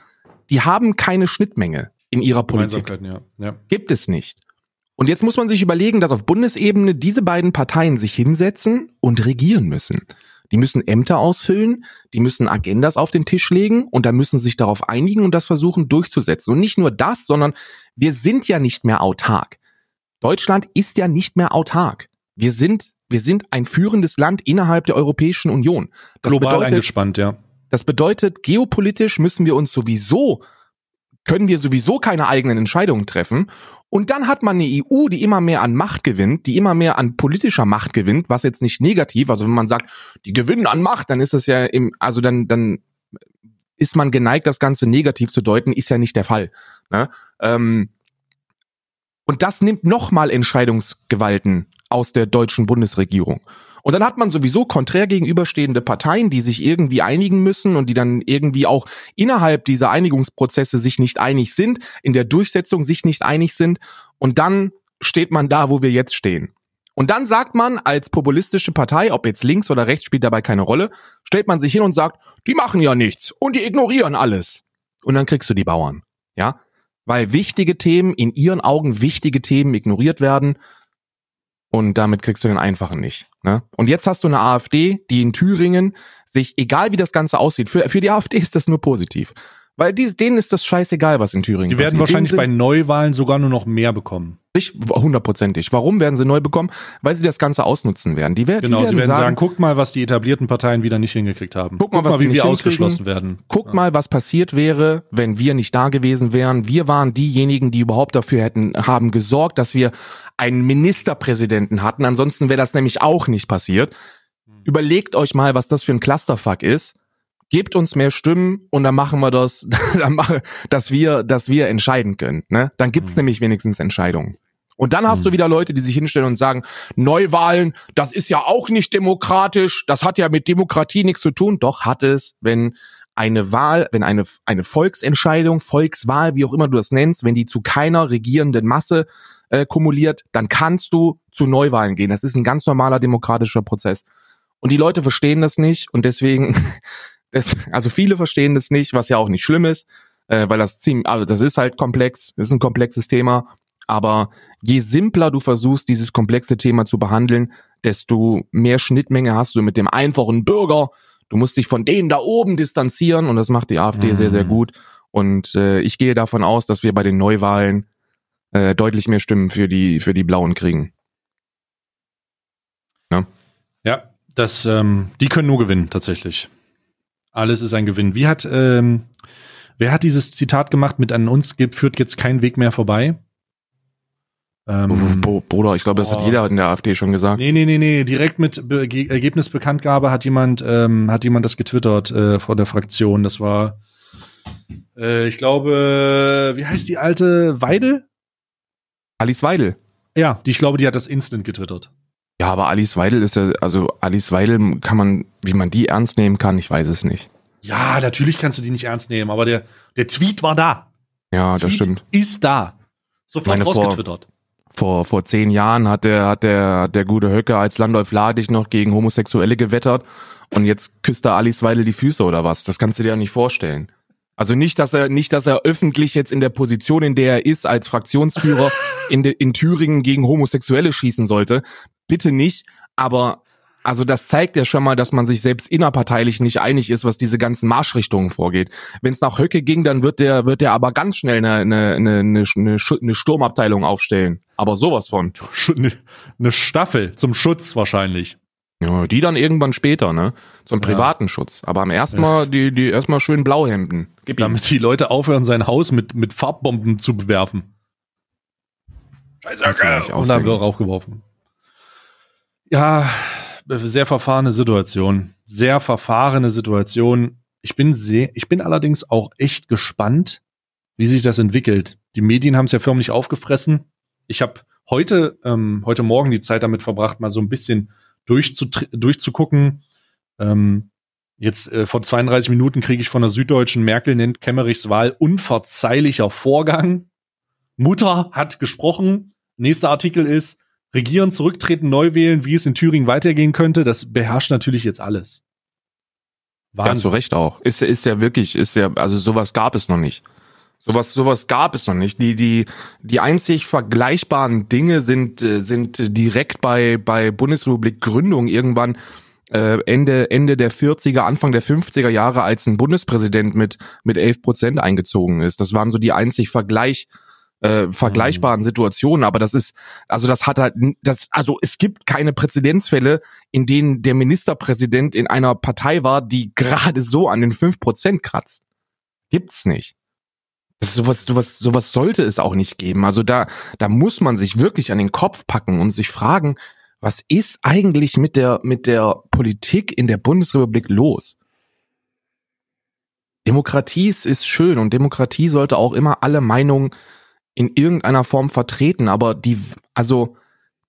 die haben keine Schnittmenge in ihrer Politik. Ja. Ja. Gibt es nicht. Und jetzt muss man sich überlegen, dass auf Bundesebene diese beiden Parteien sich hinsetzen und regieren müssen. Die müssen Ämter ausfüllen, die müssen Agendas auf den Tisch legen und da müssen sich darauf einigen und das versuchen durchzusetzen. Und nicht nur das, sondern wir sind ja nicht mehr autark. Deutschland ist ja nicht mehr autark. Wir sind wir sind ein führendes Land innerhalb der Europäischen Union. Das Global bedeutet, eingespannt, ja. Das bedeutet, geopolitisch müssen wir uns sowieso, können wir sowieso keine eigenen Entscheidungen treffen. Und dann hat man eine EU, die immer mehr an Macht gewinnt, die immer mehr an politischer Macht gewinnt, was jetzt nicht negativ, also wenn man sagt, die gewinnen an Macht, dann ist das ja im, also dann, dann ist man geneigt, das Ganze negativ zu deuten, ist ja nicht der Fall. Ne? Ähm, und das nimmt nochmal Entscheidungsgewalten aus der deutschen Bundesregierung. Und dann hat man sowieso konträr gegenüberstehende Parteien, die sich irgendwie einigen müssen und die dann irgendwie auch innerhalb dieser Einigungsprozesse sich nicht einig sind, in der Durchsetzung sich nicht einig sind. Und dann steht man da, wo wir jetzt stehen. Und dann sagt man als populistische Partei, ob jetzt links oder rechts spielt dabei keine Rolle, stellt man sich hin und sagt, die machen ja nichts und die ignorieren alles. Und dann kriegst du die Bauern. Ja? Weil wichtige Themen, in ihren Augen wichtige Themen ignoriert werden Und damit kriegst du den einfachen nicht. Ne? Und jetzt hast du eine AfD, die in Thüringen sich, egal wie das Ganze aussieht, für, für die AfD ist das nur positiv. Weil die, denen ist das scheißegal, was in Thüringen Die werden passiert. wahrscheinlich bei Neuwahlen sogar nur noch mehr bekommen. hundertprozentig. Warum werden sie neu bekommen? Weil sie das Ganze ausnutzen werden. Die, wer- Genau, die werden sie werden sagen, sagen, guckt mal, was die etablierten Parteien wieder nicht hingekriegt haben. Guck mal, was die wie wir ausgeschlossen werden. Guckt mal, was passiert wäre, wenn wir nicht da gewesen wären. Wir waren diejenigen, die überhaupt dafür hätten, haben gesorgt, dass wir einen Ministerpräsidenten hatten. Ansonsten wäre das nämlich auch nicht passiert. Überlegt euch mal, was das für ein Clusterfuck ist. Gebt uns mehr Stimmen und dann machen wir das, dann machen, dass wir, dass wir entscheiden können. Ne? Dann gibt's Mhm. nämlich wenigstens Entscheidungen. Und dann hast du wieder Leute, die sich hinstellen und sagen, Neuwahlen, das ist ja auch nicht demokratisch, das hat ja mit Demokratie nichts zu tun. Doch hat es, wenn eine Wahl, wenn eine, eine Volksentscheidung, Volkswahl, wie auch immer du das nennst, wenn die zu keiner regierenden Masse äh, kumuliert, dann kannst du zu Neuwahlen gehen. Das ist ein ganz normaler demokratischer Prozess. Und die Leute verstehen das nicht und deswegen, das, also viele verstehen das nicht, was ja auch nicht schlimm ist, äh, weil das ziemlich, also das ist halt komplex, ist ein komplexes Thema. Aber je simpler du versuchst, dieses komplexe Thema zu behandeln, desto mehr Schnittmenge hast du mit dem einfachen Bürger. Du musst dich von denen da oben distanzieren und das macht die AfD Mhm. sehr, sehr gut. Und äh, ich gehe davon aus, dass wir bei den Neuwahlen äh, deutlich mehr Stimmen für die, für die Blauen kriegen. Ja, das, ähm, die können nur gewinnen, tatsächlich. Alles ist ein Gewinn. Wie hat, ähm, wer hat dieses Zitat gemacht mit an uns führt jetzt kein Weg mehr vorbei? Ähm, Bruder, ich glaube, das hat boah. jeder in der AfD schon gesagt. Nee, nee, nee, nee. Direkt mit Be Ge Ergebnisbekanntgabe hat jemand, ähm, hat jemand das getwittert äh, von der Fraktion. Das war, äh, ich glaube, wie heißt die alte Weidel? Alice Weidel. Ja, die, ich glaube, die hat das instant getwittert. Ja, aber Alice Weidel ist ja, also Alice Weidel kann man, wie man die ernst nehmen kann, ich weiß es nicht. Ja, natürlich kannst du die nicht ernst nehmen, aber der, der Tweet war da. Ja, das Tweet stimmt. Ist da. Sofort Meine rausgetwittert. Vor, vor zehn Jahren hat der, hat der, hat der gute Höcke als Landolf Ladig noch gegen Homosexuelle gewettert und jetzt küsst er Alice Weidel die Füße oder was? Das kannst du dir ja nicht vorstellen. Also nicht, dass er, nicht, dass er öffentlich jetzt in der Position, in der er ist, als Fraktionsführer in, de, in Thüringen gegen Homosexuelle schießen sollte. Bitte nicht. Aber, also das zeigt ja schon mal, dass man sich selbst innerparteilich nicht einig ist, was diese ganzen Marschrichtungen vorgeht. Wenn es nach Höcke ging, dann wird der, wird der aber ganz schnell eine, eine, eine, eine, eine Sturmabteilung aufstellen. Aber sowas von. Ne- Eine Staffel zum Schutz wahrscheinlich. Ja, die dann irgendwann später, ne? Zum privaten Schutz. Aber am ersten Mal, die, die erstmal schön Blauhemden. Gib. Damit die Leute aufhören, sein Haus mit, mit Farbbomben zu bewerfen. Nicht Und dann wird raufgeworfen. Ja, sehr verfahrene Situation. Sehr verfahrene Situation. Ich bin sehr, ich bin allerdings auch echt gespannt, wie sich das entwickelt. Die Medien haben es ja förmlich aufgefressen. Ich habe heute, ähm, heute Morgen die Zeit damit verbracht, mal so ein bisschen durchzugucken. Ähm, jetzt äh, vor 32 Minuten kriege ich von der Süddeutschen Merkel nennt Kemmerichs Wahl unverzeihlicher Vorgang. Mutter hat gesprochen. Nächster Artikel ist Regieren, zurücktreten, neu wählen, wie es in Thüringen weitergehen könnte. Das beherrscht natürlich jetzt alles. Ja, zu Recht auch. Ist, ja- ist ja wirklich, ist ja, also sowas gab es noch nicht. Sowas, sowas gab es noch nicht. Die, die, die einzig vergleichbaren Dinge sind, äh, sind direkt bei, bei Bundesrepublik Gründung irgendwann äh, Ende, Ende der 40er, Anfang der 50er Jahre, als ein Bundespräsident mit, mit 11 Prozent eingezogen ist. Das waren so die einzig Vergleich, äh, vergleichbaren Situationen, aber das ist, also das hat halt, das, also es gibt keine Präzedenzfälle, in denen der Ministerpräsident in einer Partei war, die gerade so an den 5% kratzt. Gibt's nicht. Das ist sowas, sowas, sowas sollte es auch nicht geben. Also da, da muss man sich wirklich an den Kopf packen und sich fragen, was ist eigentlich mit der, mit der Politik in der Bundesrepublik los? Demokratie ist- ist schön und Demokratie sollte auch immer alle Meinungen in irgendeiner Form vertreten, aber die, also,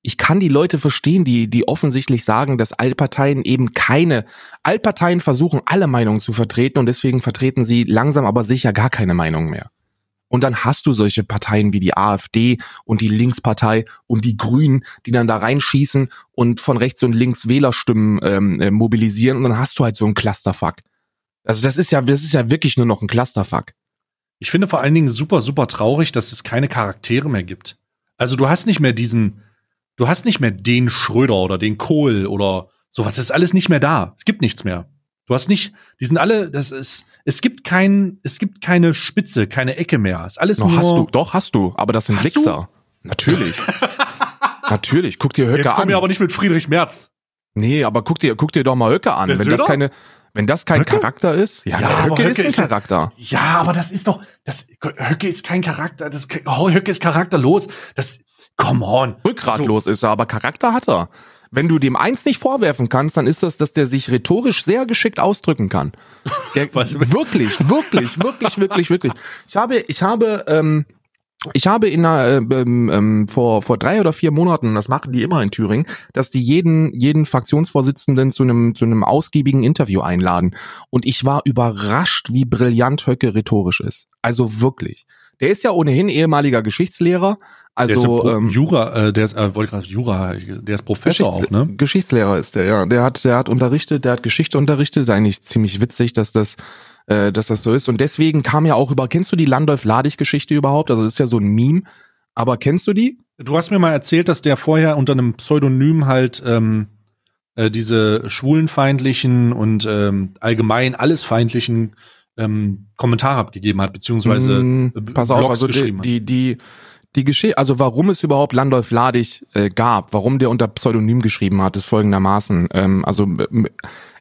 ich kann die Leute verstehen, die, die offensichtlich sagen, dass Altparteien eben keine, Altparteien versuchen alle Meinungen zu vertreten und deswegen vertreten sie langsam aber sicher gar keine Meinung mehr. Und dann hast du solche Parteien wie die AfD und die Linkspartei und die Grünen, die dann da reinschießen und von rechts und links Wählerstimmen ähm, äh, mobilisieren und dann hast du halt so einen Clusterfuck. Also das ist ja, das ist ja wirklich nur noch ein Clusterfuck. Ich finde vor allen Dingen super, super traurig, dass es keine Charaktere mehr gibt. Also du hast nicht mehr diesen, Du hast nicht mehr den Schröder oder den Kohl oder sowas. Das ist alles nicht mehr da. Es gibt nichts mehr. Du hast nicht, die sind alle, das ist, es gibt kein, es gibt keine Spitze, keine Ecke mehr. Es ist alles No, nur. hast du, doch, hast du, aber das sind Wichser. Natürlich. Natürlich. Guck dir Höcke Jetzt komm an. mir aber nicht mit Friedrich Merz. Nee, aber guck dir, guck dir doch mal Höcke an. Der Wenn das keine, wenn das kein Höcke? Charakter ist, ja, Ja, Höcke, Höcke ist ein ist Charakter. Ja, aber das ist doch, das, Höcke ist kein Charakter, das, oh, Höcke ist charakterlos. Das, come on. Rückgratlos ist er, aber Charakter hat er. Wenn du dem eins nicht vorwerfen kannst, dann ist das, dass der sich rhetorisch sehr geschickt ausdrücken kann. Der, Was? wirklich, wirklich, wirklich, wirklich, wirklich. Ich habe, ich habe, ähm, ich habe in einer, äh, ähm, ähm, vor vor drei oder vier Monaten, das machen die immer in Thüringen, dass die jeden jeden Fraktionsvorsitzenden zu einem zu einem ausgiebigen Interview einladen. Und ich war überrascht, wie brillant Höcke rhetorisch ist. Also wirklich. Der ist ja ohnehin ehemaliger Geschichtslehrer. der ist ja Also Pro ähm, Jura, äh, der ist, äh, wollte gerade Jura, der ist Professor auch, Geschichts- ne? Geschichtslehrer ist der, ja. Der hat, der hat unterrichtet, der hat Geschichte unterrichtet. Eigentlich ziemlich witzig, dass das, äh, dass das so ist. Und deswegen kam ja auch über, kennst du die Landolf-Ladig-Geschichte überhaupt? Also das ist ja so ein Meme. Aber kennst du die? Du hast mir mal erzählt, dass der vorher unter einem Pseudonym halt ähm, äh, diese schwulenfeindlichen und ähm, allgemein allesfeindlichen ähm, Kommentare abgegeben hat, beziehungsweise Mm, pass auf, Blogs also die, geschrieben hat. die, die, die Geschichte, also warum es überhaupt Landolf Ladig äh, gab, warum der unter Pseudonym geschrieben hat, ist folgendermaßen. Ähm, also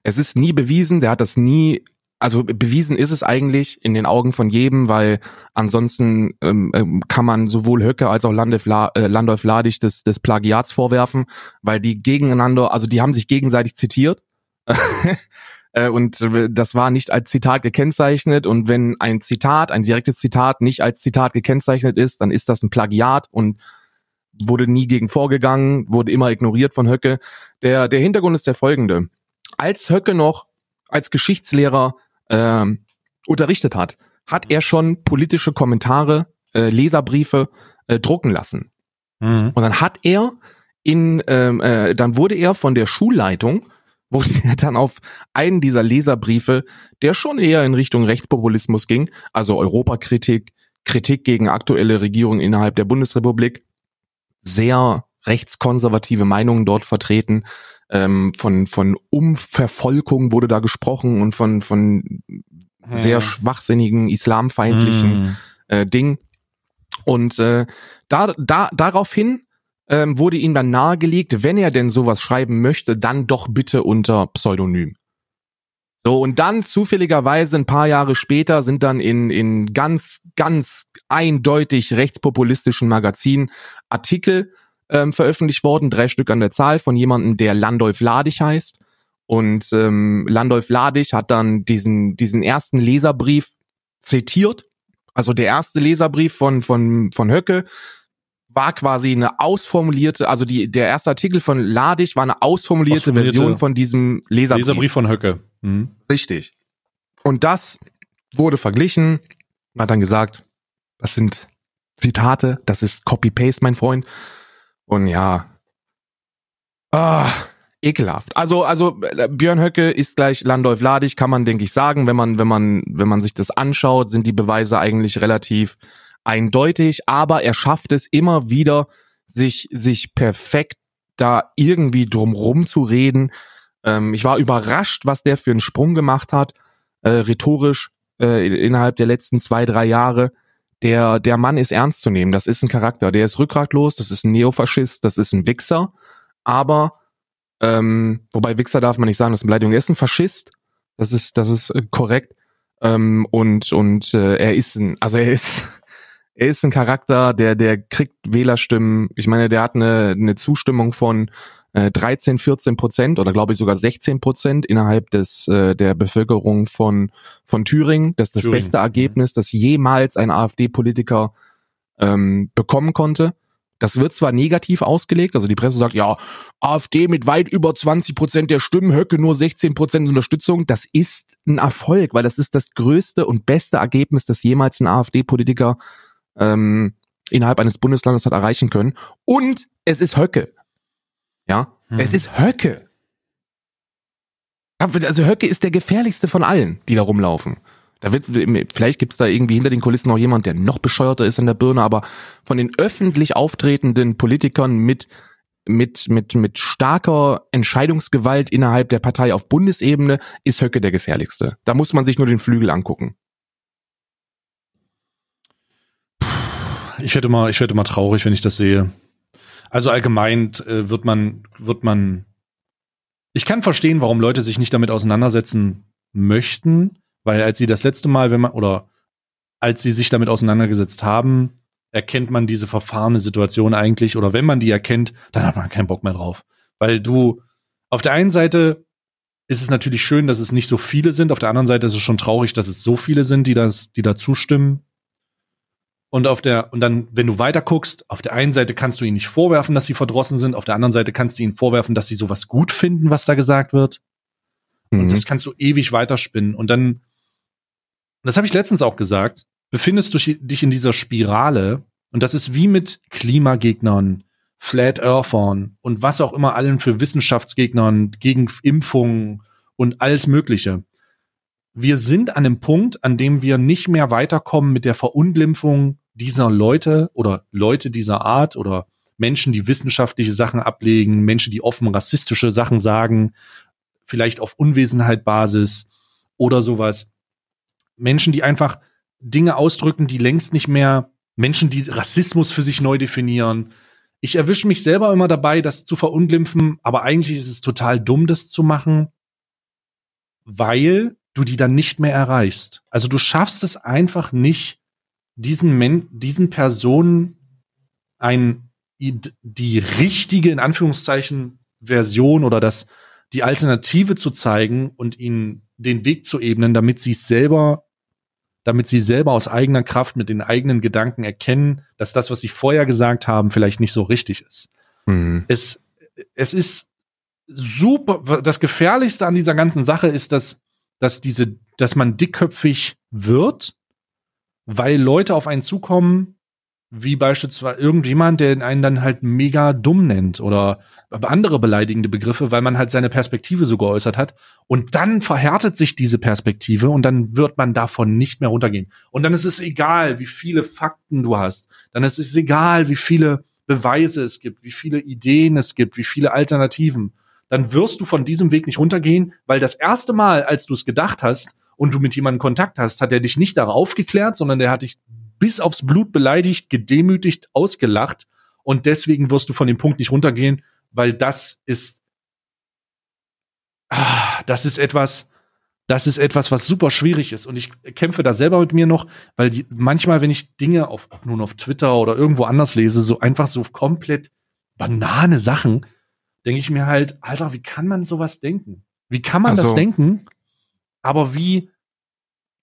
es ist nie bewiesen, der hat das nie, also bewiesen ist es eigentlich in den Augen von jedem, weil ansonsten ähm, ähm, kann man sowohl Höcke als auch Landolf, La, äh, Landolf Ladig des, des Plagiats vorwerfen, weil die gegeneinander, also die haben sich gegenseitig zitiert. Äh, Und äh, das war nicht als Zitat gekennzeichnet. Und wenn ein Zitat, ein direktes Zitat nicht als Zitat gekennzeichnet ist, dann ist das ein Plagiat und wurde nie gegen vorgegangen, wurde immer ignoriert von Höcke. Der, der Hintergrund ist der folgende. Als Höcke noch als Geschichtslehrer ähm, unterrichtet hat, hat er schon politische Kommentare, äh, Leserbriefe äh, drucken lassen. Mhm. Und dann hat er in, ähm, äh, dann wurde er von der Schulleitung, wurde er dann auf einen dieser Leserbriefe, der schon eher in Richtung Rechtspopulismus ging, also Europakritik, Kritik gegen aktuelle Regierungen innerhalb der Bundesrepublik, sehr rechtskonservative Meinungen dort vertreten. Ähm, von, von Umvervolkung wurde da gesprochen und von, von sehr schwachsinnigen, islamfeindlichen Mhm. äh, Ding. Und äh, da, da, daraufhin ähm, wurde ihm dann nahegelegt, wenn er denn sowas schreiben möchte, dann doch bitte unter Pseudonym. So, und dann zufälligerweise ein paar Jahre später sind dann in, in ganz, ganz eindeutig rechtspopulistischen Magazinen Artikel ähm, veröffentlicht worden, drei Stück an der Zahl, von jemandem, der Landolf Ladig heißt. Und ähm, Landolf Ladig hat dann diesen, diesen ersten Leserbrief zitiert. Also der erste Leserbrief von, von, von Höcke war quasi eine ausformulierte, also die, der erste Artikel von Ladig war eine ausformulierte, Ausformulierte Version von diesem Leserbrief. Leserbrief von Höcke. Mhm. Richtig. Und das wurde verglichen, Man hat dann gesagt, das sind Zitate, das ist Copy-Paste, mein Freund. Und ja, ah, ekelhaft. Also, also Björn Höcke ist gleich Landolf Ladig, kann man, denke ich, sagen. Wenn man, wenn man, wenn man sich das anschaut, sind die Beweise eigentlich relativ eindeutig, aber er schafft es immer wieder, sich, sich perfekt da irgendwie drumrum zu reden. Ähm, ich war überrascht, was der für einen Sprung gemacht hat, äh, rhetorisch äh, innerhalb der letzten zwei, drei Jahre. Der, der Mann ist ernst zu nehmen. Das ist ein Charakter. Der ist rückgratlos, das ist ein Neofaschist, das ist ein Wichser. Aber, ähm, wobei Wichser darf man nicht sagen, das ist eine Beleidigung. Er ist ein Faschist. Das ist, das ist äh, korrekt. Ähm, und, und äh, er ist ein, also er ist, er ist ein Charakter, der, der kriegt Wählerstimmen. Ich meine, der hat eine, eine Zustimmung von äh, 13, 14 Prozent oder glaube ich sogar 16 Prozent innerhalb des äh, der Bevölkerung von von Thüringen. Das ist das Thüringen, beste mhm. Ergebnis, das jemals ein AfD-Politiker ähm, bekommen konnte. Das wird zwar negativ ausgelegt, also die Presse sagt, ja, AfD mit weit über 20 Prozent der Stimmen, Höcke nur 16 Prozent Unterstützung. Das ist ein Erfolg, weil das ist das größte und beste Ergebnis, das jemals ein AfD-Politiker ähm, innerhalb eines Bundeslandes hat erreichen können. Und es ist Höcke. Ja, Hm. es ist Höcke. Also Höcke ist der gefährlichste von allen, die da rumlaufen. Da wird, vielleicht gibt's da irgendwie hinter den Kulissen noch jemand, der noch bescheuerter ist an der Birne, aber von den öffentlich auftretenden Politikern mit mit, mit, mit starker Entscheidungsgewalt innerhalb der Partei auf Bundesebene ist Höcke der gefährlichste. Da muss man sich nur den Flügel angucken. Ich werde immer, ich werde immer traurig, wenn ich das sehe. Also allgemein äh, wird man, wird man. Ich kann verstehen, warum Leute sich nicht damit auseinandersetzen möchten, weil als sie das letzte Mal, wenn man, oder als sie sich damit auseinandergesetzt haben, erkennt man diese verfahrene Situation eigentlich, oder wenn man die erkennt, dann hat man keinen Bock mehr drauf. Weil du, auf der einen Seite ist es natürlich schön, dass es nicht so viele sind, auf der anderen Seite ist es schon traurig, dass es so viele sind, die das, die da zustimmen. Und auf der, und dann, wenn du weiter guckst, auf der einen Seite kannst du ihnen nicht vorwerfen, dass sie verdrossen sind, auf der anderen Seite kannst du ihnen vorwerfen, dass sie sowas gut finden, was da gesagt wird. Mhm. Und das kannst du ewig weiterspinnen. Und dann, das habe ich letztens auch gesagt, befindest du dich in dieser Spirale, und das ist wie mit Klimagegnern, Flat Earthern und was auch immer allen für Wissenschaftsgegnern gegen Impfungen und alles Mögliche. Wir sind an einem Punkt, an dem wir nicht mehr weiterkommen mit der Verunglimpfung dieser Leute oder Leute dieser Art oder Menschen, die wissenschaftliche Sachen ablegen, Menschen, die offen rassistische Sachen sagen, vielleicht auf Unwesenheit Basis oder sowas. Menschen, die einfach Dinge ausdrücken, die längst nicht mehr Menschen, die Rassismus für sich neu definieren. Ich erwische mich selber immer dabei, das zu verunglimpfen, aber eigentlich ist es total dumm, das zu machen, weil du die dann nicht mehr erreichst. Also du schaffst es einfach nicht, diesen Men diesen Personen ein die richtige in Anführungszeichen Version oder das die Alternative zu zeigen und ihnen den Weg zu ebnen, damit sie es selber damit sie selber aus eigener Kraft mit den eigenen Gedanken erkennen, dass das, was sie vorher gesagt haben, vielleicht nicht so richtig ist. Mhm. Es, es ist super, das Gefährlichste an dieser ganzen Sache ist, dass, dass diese, dass man dickköpfig wird, weil Leute auf einen zukommen, wie beispielsweise irgendjemand, der einen dann halt mega dumm nennt oder andere beleidigende Begriffe, weil man halt seine Perspektive so geäußert hat. Und dann verhärtet sich diese Perspektive und dann wird man davon nicht mehr runtergehen. Und dann ist es egal, wie viele Fakten du hast. Dann ist es egal, wie viele Beweise es gibt, wie viele Ideen es gibt, wie viele Alternativen. Dann wirst du von diesem Weg nicht runtergehen, weil das erste Mal, als du es gedacht hast und du mit jemandem Kontakt hast, hat er dich nicht darauf geklärt, sondern der hat dich bis aufs Blut beleidigt, gedemütigt, ausgelacht. Und deswegen wirst du von dem Punkt nicht runtergehen, weil das ist, ah, das ist etwas, das ist etwas, was super schwierig ist. Und ich kämpfe da selber mit mir noch, weil die, manchmal, wenn ich Dinge auf, ob nun auf Twitter oder irgendwo anders lese, so einfach so komplett banane Sachen, denke ich mir halt, Alter, wie kann man sowas denken? Wie kann man also. das denken? Aber wie,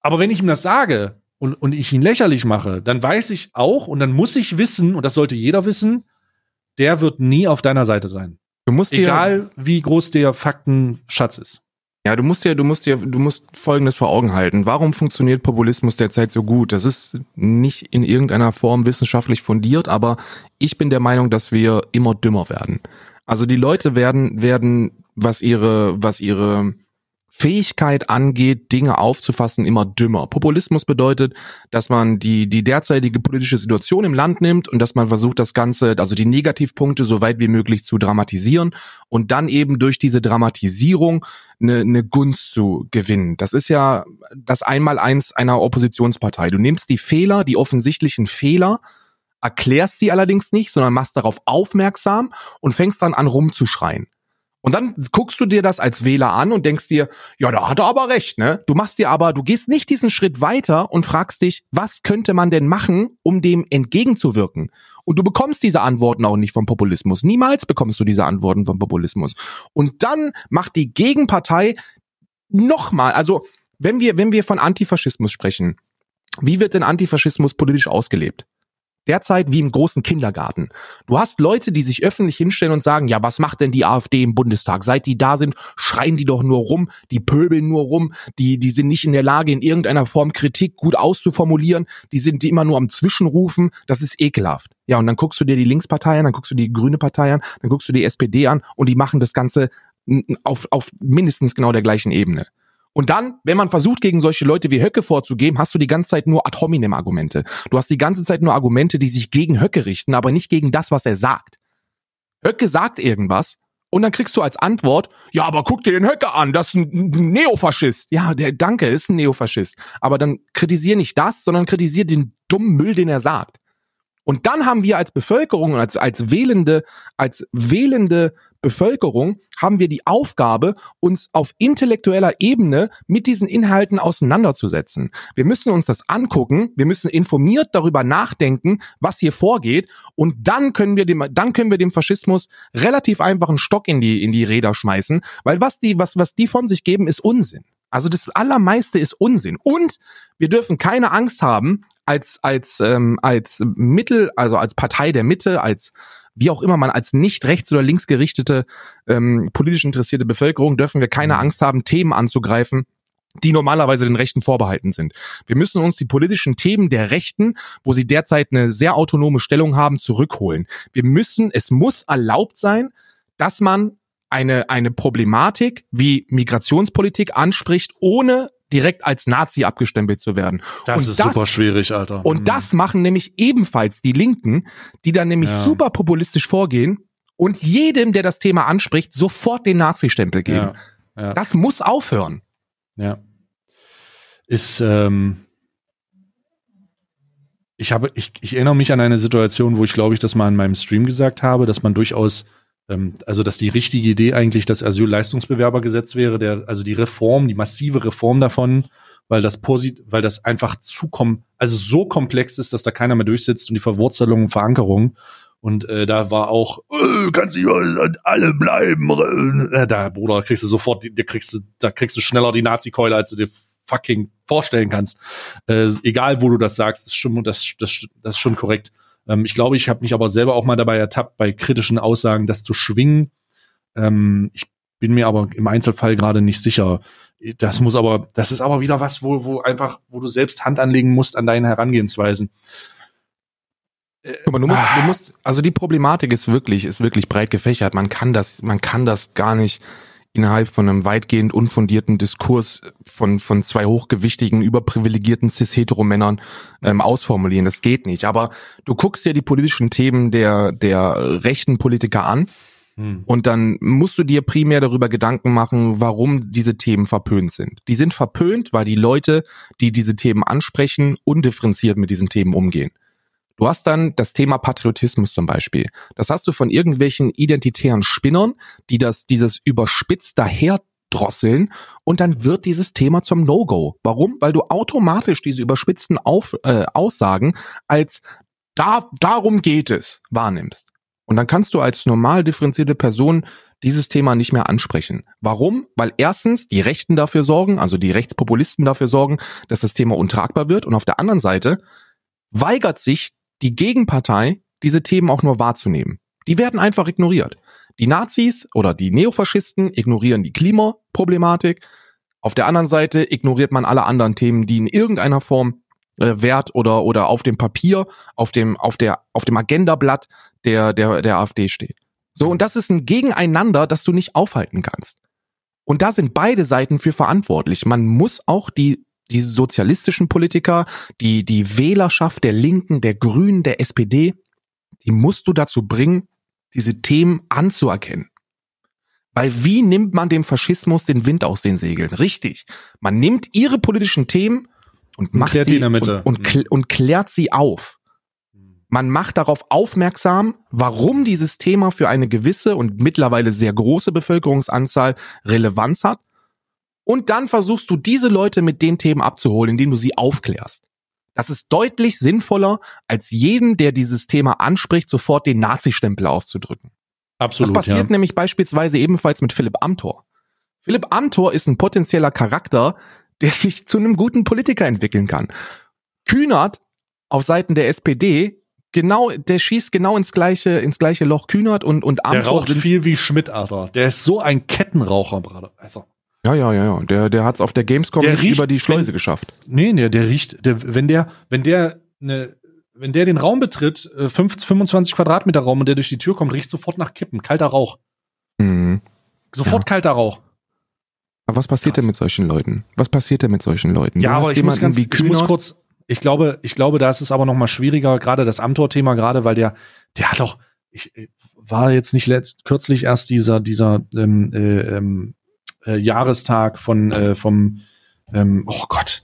aber wenn ich ihm das sage, und, und ich ihn lächerlich mache, dann weiß ich auch und dann muss ich wissen, und das sollte jeder wissen, der wird nie auf deiner Seite sein. Du musst Egal, wie groß der Faktenschatz ist. Ja, du musst dir, du musst dir, du musst Folgendes vor Augen halten. Warum funktioniert Populismus derzeit so gut? Das ist nicht in irgendeiner Form wissenschaftlich fundiert, aber ich bin der Meinung, dass wir immer dümmer werden. Also die Leute werden, werden, was ihre, was ihre Fähigkeit angeht, Dinge aufzufassen, immer dümmer. Populismus bedeutet, dass man die, die derzeitige politische Situation im Land nimmt und dass man versucht, das Ganze, also die Negativpunkte so weit wie möglich zu dramatisieren und dann eben durch diese Dramatisierung eine, eine Gunst zu gewinnen. Das ist ja das Einmaleins einer Oppositionspartei. Du nimmst die Fehler, die offensichtlichen Fehler, erklärst sie allerdings nicht, sondern machst darauf aufmerksam und fängst dann an rumzuschreien. Und dann guckst du dir das als Wähler an und denkst dir, ja, da hat er aber recht, ne? Du machst dir aber, du gehst nicht diesen Schritt weiter und fragst dich, was könnte man denn machen, um dem entgegenzuwirken? Und du bekommst diese Antworten auch nicht vom Populismus. Niemals bekommst du diese Antworten vom Populismus. Und dann macht die Gegenpartei nochmal, also wenn wir, wenn wir von Antifaschismus sprechen, wie wird denn Antifaschismus politisch ausgelebt? Derzeit wie im großen Kindergarten. Du hast Leute, die sich öffentlich hinstellen und sagen, ja, was macht denn die AfD im Bundestag? Seit die da sind, schreien die doch nur rum, die pöbeln nur rum, die, die sind nicht in der Lage, in irgendeiner Form Kritik gut auszuformulieren, die sind die immer nur am Zwischenrufen, das ist ekelhaft. Ja, und dann guckst du dir die Linkspartei an, dann guckst du die Grüne Partei an, dann guckst du die SPD an und die machen das Ganze auf, auf mindestens genau der gleichen Ebene. Und dann, wenn man versucht, gegen solche Leute wie Höcke vorzugehen, hast du die ganze Zeit nur ad hominem Argumente. Du hast die ganze Zeit nur Argumente, die sich gegen Höcke richten, aber nicht gegen das, was er sagt. Höcke sagt irgendwas und dann kriegst du als Antwort, ja, aber guck dir den Höcke an, das ist ein Neofaschist. Ja, der Danke ist ein Neofaschist. Aber dann kritisier nicht das, sondern kritisier den dummen Müll, den er sagt. Und dann haben wir als Bevölkerung, als, als wählende, als wählende Bevölkerung haben wir die Aufgabe, uns auf intellektueller Ebene mit diesen Inhalten auseinanderzusetzen. Wir müssen uns das angucken, wir müssen informiert darüber nachdenken, was hier vorgeht, und dann können wir dem, dann können wir dem Faschismus relativ einfach einen Stock in die, in die Räder schmeißen, weil was die, was, was die von sich geben, ist Unsinn. Also das Allermeiste ist Unsinn. Und wir dürfen keine Angst haben, als, als, ähm, als Mittel, also als Partei der Mitte, als wie auch immer man als nicht rechts- oder linksgerichtete ähm, politisch interessierte Bevölkerung dürfen wir keine mhm. Angst haben, Themen anzugreifen, die normalerweise den Rechten vorbehalten sind. Wir müssen uns die politischen Themen der Rechten, wo sie derzeit eine sehr autonome Stellung haben, zurückholen. Wir müssen, es muss erlaubt sein, dass man eine, eine Problematik wie Migrationspolitik anspricht, ohne direkt als Nazi abgestempelt zu werden. Das und ist das, super schwierig, Alter. Und mhm. das machen nämlich ebenfalls die Linken, die dann nämlich ja. super populistisch vorgehen und jedem, der das Thema anspricht, sofort den Nazi-Stempel geben. Ja. Ja. Das muss aufhören. Ja. Ist, ähm, ich habe, ich, ich erinnere mich an eine Situation, wo ich glaube ich das mal in meinem Stream gesagt habe, dass man durchaus also dass die richtige Idee eigentlich das Asylleistungsbewerbergesetz wäre, der, also die Reform, die massive Reform davon, weil das posit, weil das einfach zu kom also so komplex ist, dass da keiner mehr durchsitzt und die Verwurzelung und Verankerung. Und äh, da war auch, äh, kannst du alle bleiben. Äh, da, Bruder, kriegst du sofort, da kriegst du, da kriegst du schneller die Nazi-Keule, als du dir fucking vorstellen kannst. Äh, egal, wo du das sagst, das schon, das, das, das ist schon korrekt. Ähm, ich glaube, ich habe mich aber selber auch mal dabei ertappt, bei kritischen Aussagen das zu schwingen. Ähm, ich bin mir aber im Einzelfall gerade nicht sicher. Das muss aber, das ist aber wieder was, wo, wo einfach, wo du selbst Hand anlegen musst an deinen Herangehensweisen. Aber du musst, du musst, also die Problematik ist wirklich, ist wirklich breit gefächert. Man kann das, man kann das gar nicht innerhalb von einem weitgehend unfundierten Diskurs von, von zwei hochgewichtigen, überprivilegierten cis-hetero-Männern ähm, ausformulieren. Das geht nicht. Aber du guckst dir die politischen Themen der, der rechten Politiker an hm. und dann musst du dir primär darüber Gedanken machen, warum diese Themen verpönt sind. Die sind verpönt, weil die Leute, die diese Themen ansprechen, undifferenziert mit diesen Themen umgehen. Du hast dann das Thema Patriotismus zum Beispiel. Das hast du von irgendwelchen identitären Spinnern, die das, dieses überspitzt daherdrosseln und dann wird dieses Thema zum No-Go. Warum? Weil du automatisch diese überspitzten Auf, äh, Aussagen als da, darum geht es wahrnimmst. Und dann kannst du als normal differenzierte Person dieses Thema nicht mehr ansprechen. Warum? Weil erstens die Rechten dafür sorgen, also die Rechtspopulisten dafür sorgen, dass das Thema untragbar wird und auf der anderen Seite weigert sich die Gegenpartei diese Themen auch nur wahrzunehmen. Die werden einfach ignoriert. Die Nazis oder die Neofaschisten ignorieren die Klimaproblematik. Auf der anderen Seite ignoriert man alle anderen Themen, die in irgendeiner Form äh, Wert oder oder auf dem Papier, auf dem auf der auf dem Agendablatt der der der AfD steht. So und das ist ein Gegeneinander, das du nicht aufhalten kannst. Und da sind beide Seiten für verantwortlich. Man muss auch die die sozialistischen Politiker, die, die Wählerschaft der Linken, der Grünen, der SPD, die musst du dazu bringen, diese Themen anzuerkennen. Weil wie nimmt man dem Faschismus den Wind aus den Segeln? Richtig. Man nimmt ihre politischen Themen und macht klärt sie in der Mitte. Und, und, mhm. und klärt sie auf. Man macht darauf aufmerksam, warum dieses Thema für eine gewisse und mittlerweile sehr große Bevölkerungsanzahl Relevanz hat und dann versuchst du diese Leute mit den Themen abzuholen, indem du sie aufklärst. Das ist deutlich sinnvoller, als jeden, der dieses Thema anspricht, sofort den Nazi-Stempel aufzudrücken. Absolut. Das passiert ja. nämlich beispielsweise ebenfalls mit Philipp Amthor. Philipp Amthor ist ein potenzieller Charakter, der sich zu einem guten Politiker entwickeln kann. Kühnert auf Seiten der SPD genau, der schießt genau ins gleiche, ins gleiche Loch. Kühnert und, und Amthor. Der raucht sind viel wie Schmidt, Alter. Der ist so ein Kettenraucher, Bruder. Also. Ja, ja, ja, ja. Der, der hat es auf der Gamescom der nicht riecht, über die Schleuse wenn, geschafft. Nee, nee, der riecht, der, wenn der, wenn der ne, wenn der den Raum betritt, 5, äh, 25 Quadratmeter Raum und der durch die Tür kommt, riecht sofort nach Kippen, kalter Rauch. Mhm. Sofort ja. kalter Rauch. Aber was passiert Krass. denn mit solchen Leuten? Was passiert denn mit solchen Leuten? Ja, aber ich muss ganz, ich muss kurz, ich glaube, ich glaube, da ist es aber noch mal schwieriger, gerade das Amtor-Thema, gerade weil der, der hat doch, ich äh, war jetzt nicht letzt, kürzlich erst dieser dieser ähm, äh, ähm, äh, Jahrestag von äh, vom ähm, oh Gott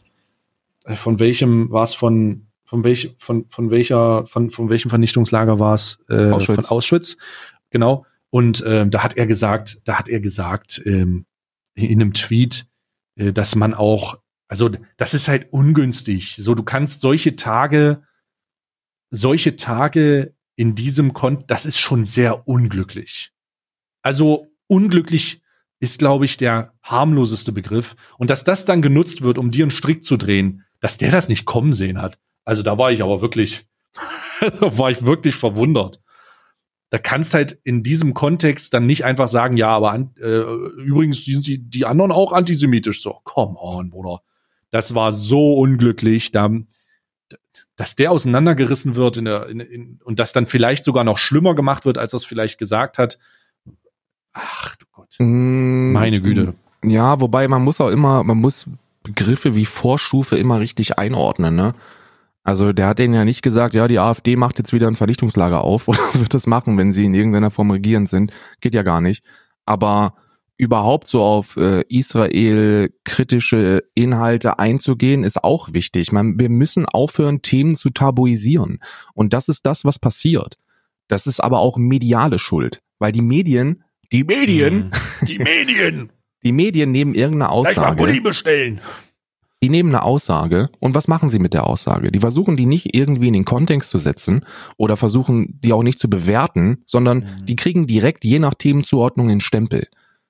äh, von welchem war es von von welch von von welcher von von welchem Vernichtungslager war es äh, Auschwitz. von Auschwitz genau und ähm, da hat er gesagt da hat er gesagt ähm, in einem Tweet äh, dass man auch also das ist halt ungünstig so du kannst solche Tage solche Tage in diesem Kon, das ist schon sehr unglücklich. Also unglücklich ist, glaube ich, der harmloseste Begriff. Und dass das dann genutzt wird, um dir einen Strick zu drehen, dass der das nicht kommen sehen hat. Also da war ich aber wirklich, da war ich wirklich verwundert. Da kannst halt in diesem Kontext dann nicht einfach sagen, ja, aber an, äh, übrigens sind die, die anderen auch antisemitisch. So, come on, Bruder. Das war so unglücklich. Da, dass der auseinandergerissen wird in der, in, in, und das dann vielleicht sogar noch schlimmer gemacht wird, als er es vielleicht gesagt hat. Ach du. Mm, Meine Güte. Ja, wobei man muss auch immer, man muss Begriffe wie Vorstufe immer richtig einordnen, ne? Also der hat denen ja nicht gesagt, ja, die AfD macht jetzt wieder ein Vernichtungslager auf oder wird das machen, wenn sie in irgendeiner Form regierend sind. Geht ja gar nicht. Aber überhaupt so auf äh, Israel kritische Inhalte einzugehen, ist auch wichtig. Man, wir müssen aufhören, Themen zu tabuisieren. Und das ist das, was passiert. Das ist aber auch mediale Schuld, weil die Medien, die Medien, hm. die Medien, die Medien nehmen irgendeine Aussage. Gleich mal Bulli bestellen. Die nehmen eine Aussage und was machen sie mit der Aussage? Die versuchen die nicht irgendwie in den Kontext zu setzen oder versuchen die auch nicht zu bewerten, sondern mhm. die kriegen direkt je nach Themenzuordnung den Stempel.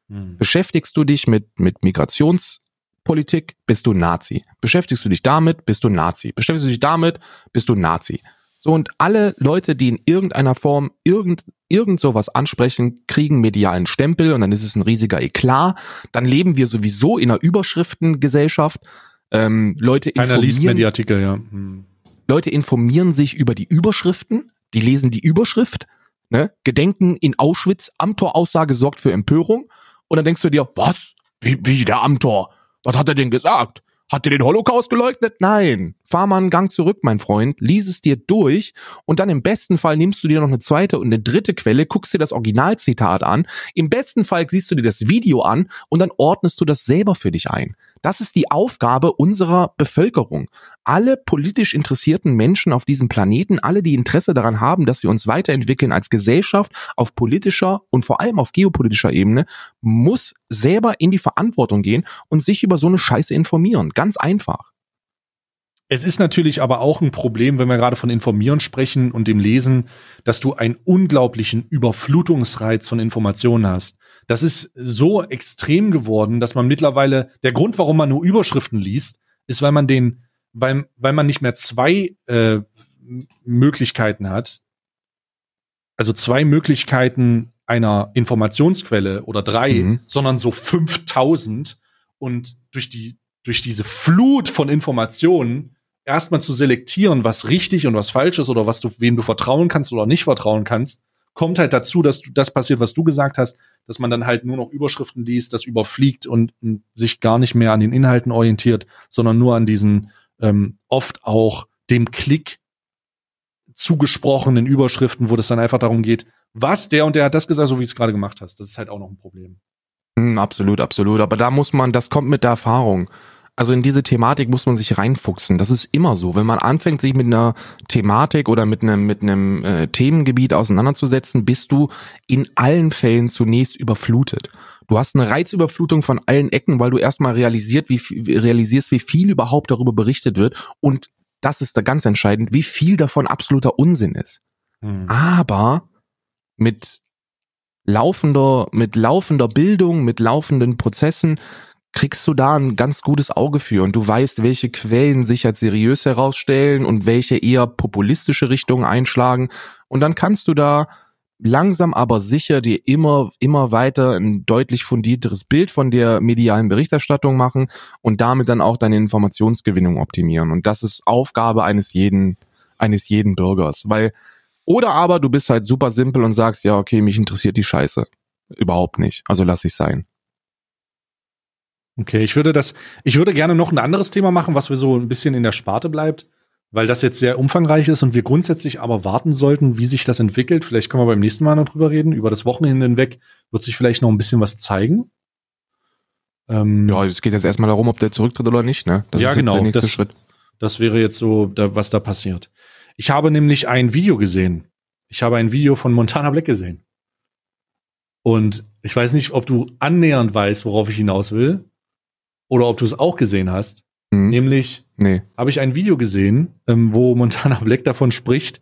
Hm. Beschäftigst du dich mit, mit Migrationspolitik, bist du Nazi. Beschäftigst du dich damit, bist du Nazi. Beschäftigst du dich damit, bist du Nazi. So, und alle Leute, die in irgendeiner Form irgend, irgend sowas ansprechen, kriegen medialen Stempel und dann ist es ein riesiger Eklat. Dann leben wir sowieso in einer Überschriftengesellschaft. Ähm, Leute Keiner liest Mediartikel, ja. Hm. Leute informieren sich über die Überschriften, die lesen die Überschrift, ne? Gedenken in Auschwitz, Amtor-Aussage sorgt für Empörung. Und dann denkst du dir, was? Wie, wie der Amtor? Was hat er denn gesagt? Hat er den Holocaust geleugnet? Nein. Fahr mal einen Gang zurück, mein Freund, lies es dir durch und dann im besten Fall nimmst du dir noch eine zweite und eine dritte Quelle, guckst dir das Originalzitat an. Im besten Fall siehst du dir das Video an und dann ordnest du das selber für dich ein. Das ist die Aufgabe unserer Bevölkerung. Alle politisch interessierten Menschen auf diesem Planeten, alle, die Interesse daran haben, dass wir uns weiterentwickeln als Gesellschaft auf politischer und vor allem auf geopolitischer Ebene, muss selber in die Verantwortung gehen und sich über so eine Scheiße informieren. Ganz einfach. Es ist natürlich aber auch ein Problem, wenn wir gerade von Informieren sprechen und dem Lesen, dass du einen unglaublichen Überflutungsreiz von Informationen hast. Das ist so extrem geworden, dass man mittlerweile, der Grund, warum man nur Überschriften liest, ist, weil man den, weil, weil man nicht mehr zwei äh, Möglichkeiten hat, also zwei Möglichkeiten einer Informationsquelle oder drei, mhm. sondern so 5000 und durch die, durch diese Flut von Informationen erstmal zu selektieren, was richtig und was falsch ist oder was du, wem du vertrauen kannst oder nicht vertrauen kannst, kommt halt dazu, dass das passiert, was du gesagt hast, dass man dann halt nur noch Überschriften liest, das überfliegt und, und sich gar nicht mehr an den Inhalten orientiert, sondern nur an diesen ähm, oft auch dem Klick zugesprochenen Überschriften, wo das dann einfach darum geht, was der und der hat das gesagt, so wie es gerade gemacht hast. Das ist halt auch noch ein Problem. Hm, absolut, absolut. Aber da muss man, das kommt mit der Erfahrung. Also in diese Thematik muss man sich reinfuchsen. Das ist immer so. Wenn man anfängt, sich mit einer Thematik oder mit einem, mit einem äh, Themengebiet auseinanderzusetzen, bist du in allen Fällen zunächst überflutet. Du hast eine Reizüberflutung von allen Ecken, weil du erstmal realisiert, wie, realisierst, wie viel überhaupt darüber berichtet wird. Und das ist da ganz entscheidend, wie viel davon absoluter Unsinn ist. Hm. Aber mit laufender, mit laufender Bildung, mit laufenden Prozessen kriegst du da ein ganz gutes Auge für und du weißt, welche Quellen sich als seriös herausstellen und welche eher populistische Richtungen einschlagen und dann kannst du da langsam aber sicher dir immer, immer weiter ein deutlich fundierteres Bild von der medialen Berichterstattung machen und damit dann auch deine Informationsgewinnung optimieren. Und das ist Aufgabe eines jeden, eines jeden Bürgers, weil, oder aber du bist halt super simpel und sagst, ja, okay, mich interessiert die Scheiße. Überhaupt nicht. Also lass ich sein. Okay, ich würde das, ich würde gerne noch ein anderes Thema machen, was wir so ein bisschen in der Sparte bleibt. weil das jetzt sehr umfangreich ist und wir grundsätzlich aber warten sollten, wie sich das entwickelt. Vielleicht können wir beim nächsten Mal noch drüber reden. Über das Wochenende hinweg wird sich vielleicht noch ein bisschen was zeigen. Ähm, ja, es geht jetzt erstmal darum, ob der zurücktritt oder nicht, ne? Das ja, genau. Der das, Schritt. das wäre jetzt so, da, was da passiert. Ich habe nämlich ein Video gesehen. Ich habe ein Video von Montana Black gesehen. Und ich weiß nicht, ob du annähernd weißt, worauf ich hinaus will. Oder ob du es auch gesehen hast. Mhm. Nämlich nee. habe ich ein Video gesehen, ähm, wo Montana Black davon spricht,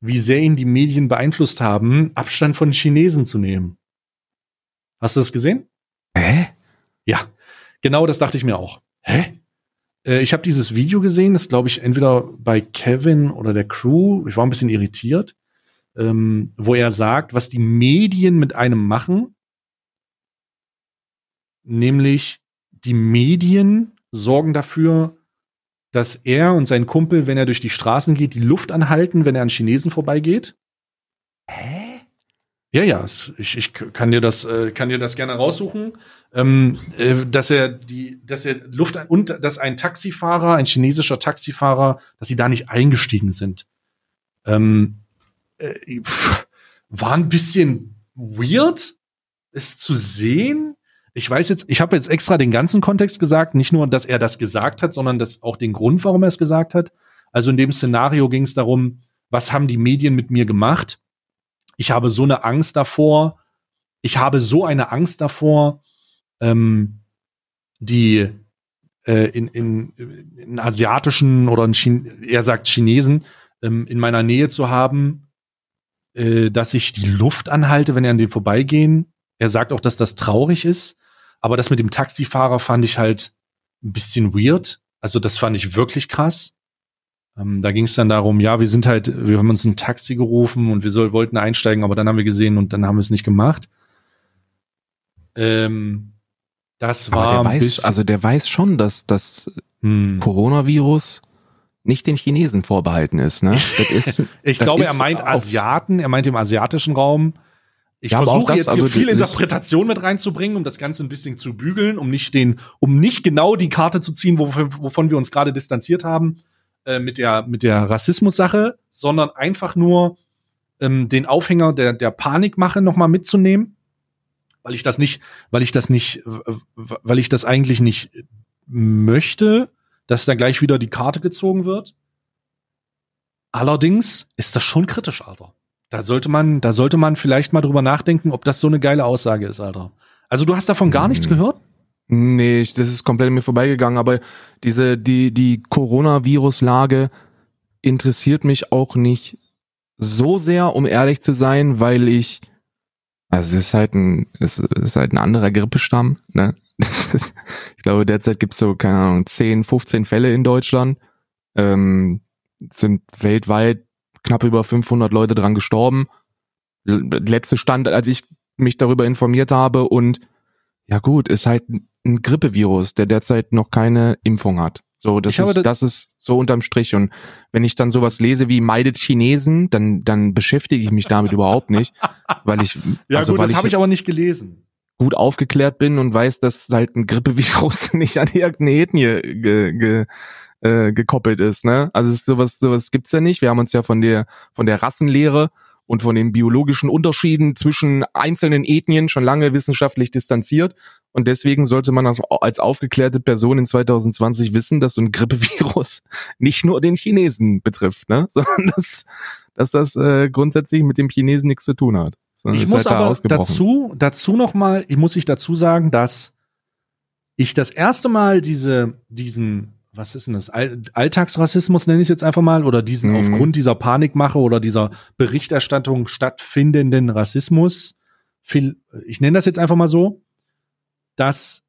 wie sehr ihn die Medien beeinflusst haben, Abstand von Chinesen zu nehmen. Hast du das gesehen? Hä? Ja, genau das dachte ich mir auch. Hä? Äh, ich habe dieses Video gesehen, das glaube ich entweder bei Kevin oder der Crew. Ich war ein bisschen irritiert, ähm, wo er sagt, was die Medien mit einem machen, nämlich die Medien sorgen dafür, dass er und sein Kumpel, wenn er durch die Straßen geht, die Luft anhalten, wenn er an Chinesen vorbeigeht. Hä? Ja, ja, ich, ich kann dir das, äh, kann dir das gerne raussuchen, ähm, äh, dass er die, dass er Luft an, und dass ein Taxifahrer, ein chinesischer Taxifahrer, dass sie da nicht eingestiegen sind. Ähm, äh, pff, war ein bisschen weird, es zu sehen ich weiß jetzt, ich habe jetzt extra den ganzen Kontext gesagt, nicht nur, dass er das gesagt hat, sondern dass auch den Grund, warum er es gesagt hat. Also in dem Szenario ging es darum, was haben die Medien mit mir gemacht? Ich habe so eine Angst davor, ich habe so eine Angst davor, ähm, die äh, in, in, in asiatischen oder in Chine er sagt Chinesen ähm, in meiner Nähe zu haben, äh, dass ich die Luft anhalte, wenn er an denen vorbeigehen. Er sagt auch, dass das traurig ist. Aber das mit dem Taxifahrer fand ich halt ein bisschen weird. Also das fand ich wirklich krass. Ähm, da ging es dann darum, ja, wir sind halt, wir haben uns ein Taxi gerufen und wir soll, wollten einsteigen, aber dann haben wir gesehen und dann haben wir es nicht gemacht. Ähm, das war. Aber der weiß, also der weiß schon, dass das hm. Coronavirus nicht den Chinesen vorbehalten ist. Ne? Ist ich glaube, er meint Asiaten, er meint im asiatischen Raum. Ich ja, versuche jetzt also hier viel Interpretation mit reinzubringen, um das Ganze ein bisschen zu bügeln, um nicht den, um nicht genau die Karte zu ziehen, wovon wir uns gerade distanziert haben äh, mit der mit der Rassismus-Sache, sondern einfach nur ähm, den Aufhänger der der Panikmache noch mal mitzunehmen, weil ich das nicht, weil ich das nicht, weil ich das eigentlich nicht möchte, dass da gleich wieder die Karte gezogen wird. Allerdings ist das schon kritisch, Alter. Da sollte man, da sollte man vielleicht mal drüber nachdenken, ob das so eine geile Aussage ist, Alter. Also du hast davon gar nichts hm. gehört? Nee, das ist komplett an mir vorbeigegangen, aber diese, die, die Coronavirus-Lage interessiert mich auch nicht so sehr, um ehrlich zu sein, weil ich, also es ist halt ein, es ist halt ein anderer Grippestamm, ne? Ist, ich glaube, derzeit gibt's so, keine Ahnung, 10, 15 Fälle in Deutschland. Ähm, sind weltweit knapp über 500 Leute dran gestorben. Letzte Stand, als ich mich darüber informiert habe und ja gut, ist halt ein Grippevirus, der derzeit noch keine Impfung hat. So, das ist, das ist so unterm Strich. Und wenn ich dann sowas lese wie meidet Chinesen, dann, dann beschäftige ich mich damit überhaupt nicht, weil ich, ja also, gut, das habe ich aber nicht gelesen. Gut aufgeklärt bin und weiß, dass halt ein Grippevirus nicht an irgendeine Ethnie ge, ge, äh, gekoppelt ist. Ne? Also sowas, sowas gibt's ja nicht. Wir haben uns ja von der von der Rassenlehre und von den biologischen Unterschieden zwischen einzelnen Ethnien schon lange wissenschaftlich distanziert. Und deswegen sollte man als, als aufgeklärte Person in 2020 wissen, dass so ein Grippevirus nicht nur den Chinesen betrifft, ne? sondern dass, dass das äh, grundsätzlich mit dem Chinesen nichts zu tun hat. Ich muss halt aber dazu, dazu noch mal, ich muss ich dazu sagen, dass ich das erste Mal diese, diesen was ist denn das? Alltagsrassismus nenne ich es jetzt einfach mal, oder diesen mhm. aufgrund dieser Panikmache oder dieser Berichterstattung stattfindenden Rassismus, viel, ich nenne das jetzt einfach mal so, dass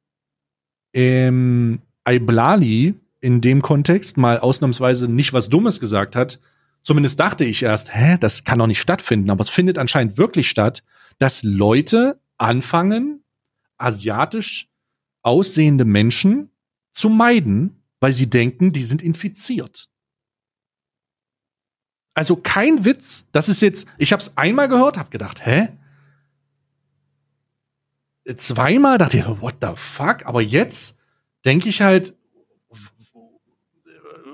ähm, Iblali in dem Kontext mal ausnahmsweise nicht was Dummes gesagt hat. Zumindest dachte ich erst, hä, das kann doch nicht stattfinden, aber es findet anscheinend wirklich statt, dass Leute anfangen, asiatisch aussehende Menschen zu meiden, weil sie denken, die sind infiziert. Also kein Witz. Das ist jetzt, ich habe es einmal gehört, habe gedacht, hä? Zweimal dachte ich, what the fuck? Aber jetzt denke ich halt,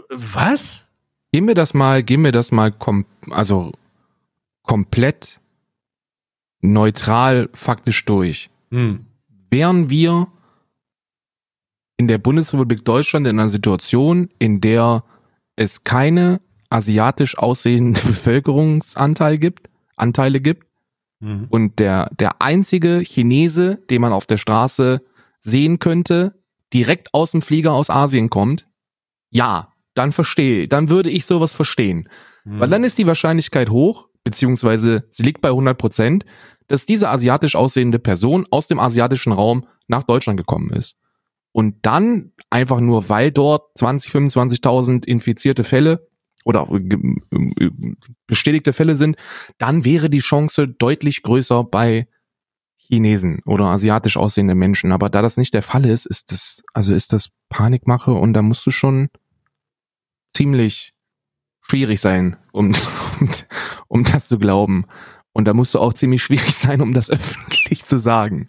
was? Gehen wir das mal, gehen wir das mal kom also komplett neutral faktisch durch. Hm. Wären wir in der Bundesrepublik Deutschland in einer Situation, in der es keine asiatisch aussehende Bevölkerungsanteil gibt, Anteile gibt Hm. und der, der einzige Chinese, den man auf der Straße sehen könnte, direkt aus dem Flieger aus Asien kommt, ja, dann verstehe, dann würde ich sowas verstehen. Hm. Weil dann ist die Wahrscheinlichkeit hoch, beziehungsweise sie liegt bei 100 Prozent, dass diese asiatisch aussehende Person aus dem asiatischen Raum nach Deutschland gekommen ist. Und dann einfach nur, weil dort 20, 25.000 infizierte Fälle oder äh, äh, bestätigte Fälle sind, dann wäre die Chance deutlich größer bei Chinesen oder asiatisch aussehenden Menschen. Aber da das nicht der Fall ist, ist das, also ist das Panikmache und da musst du schon ziemlich schwierig sein, um, um, um das zu glauben. Und da musst du auch ziemlich schwierig sein, um das öffentlich zu sagen.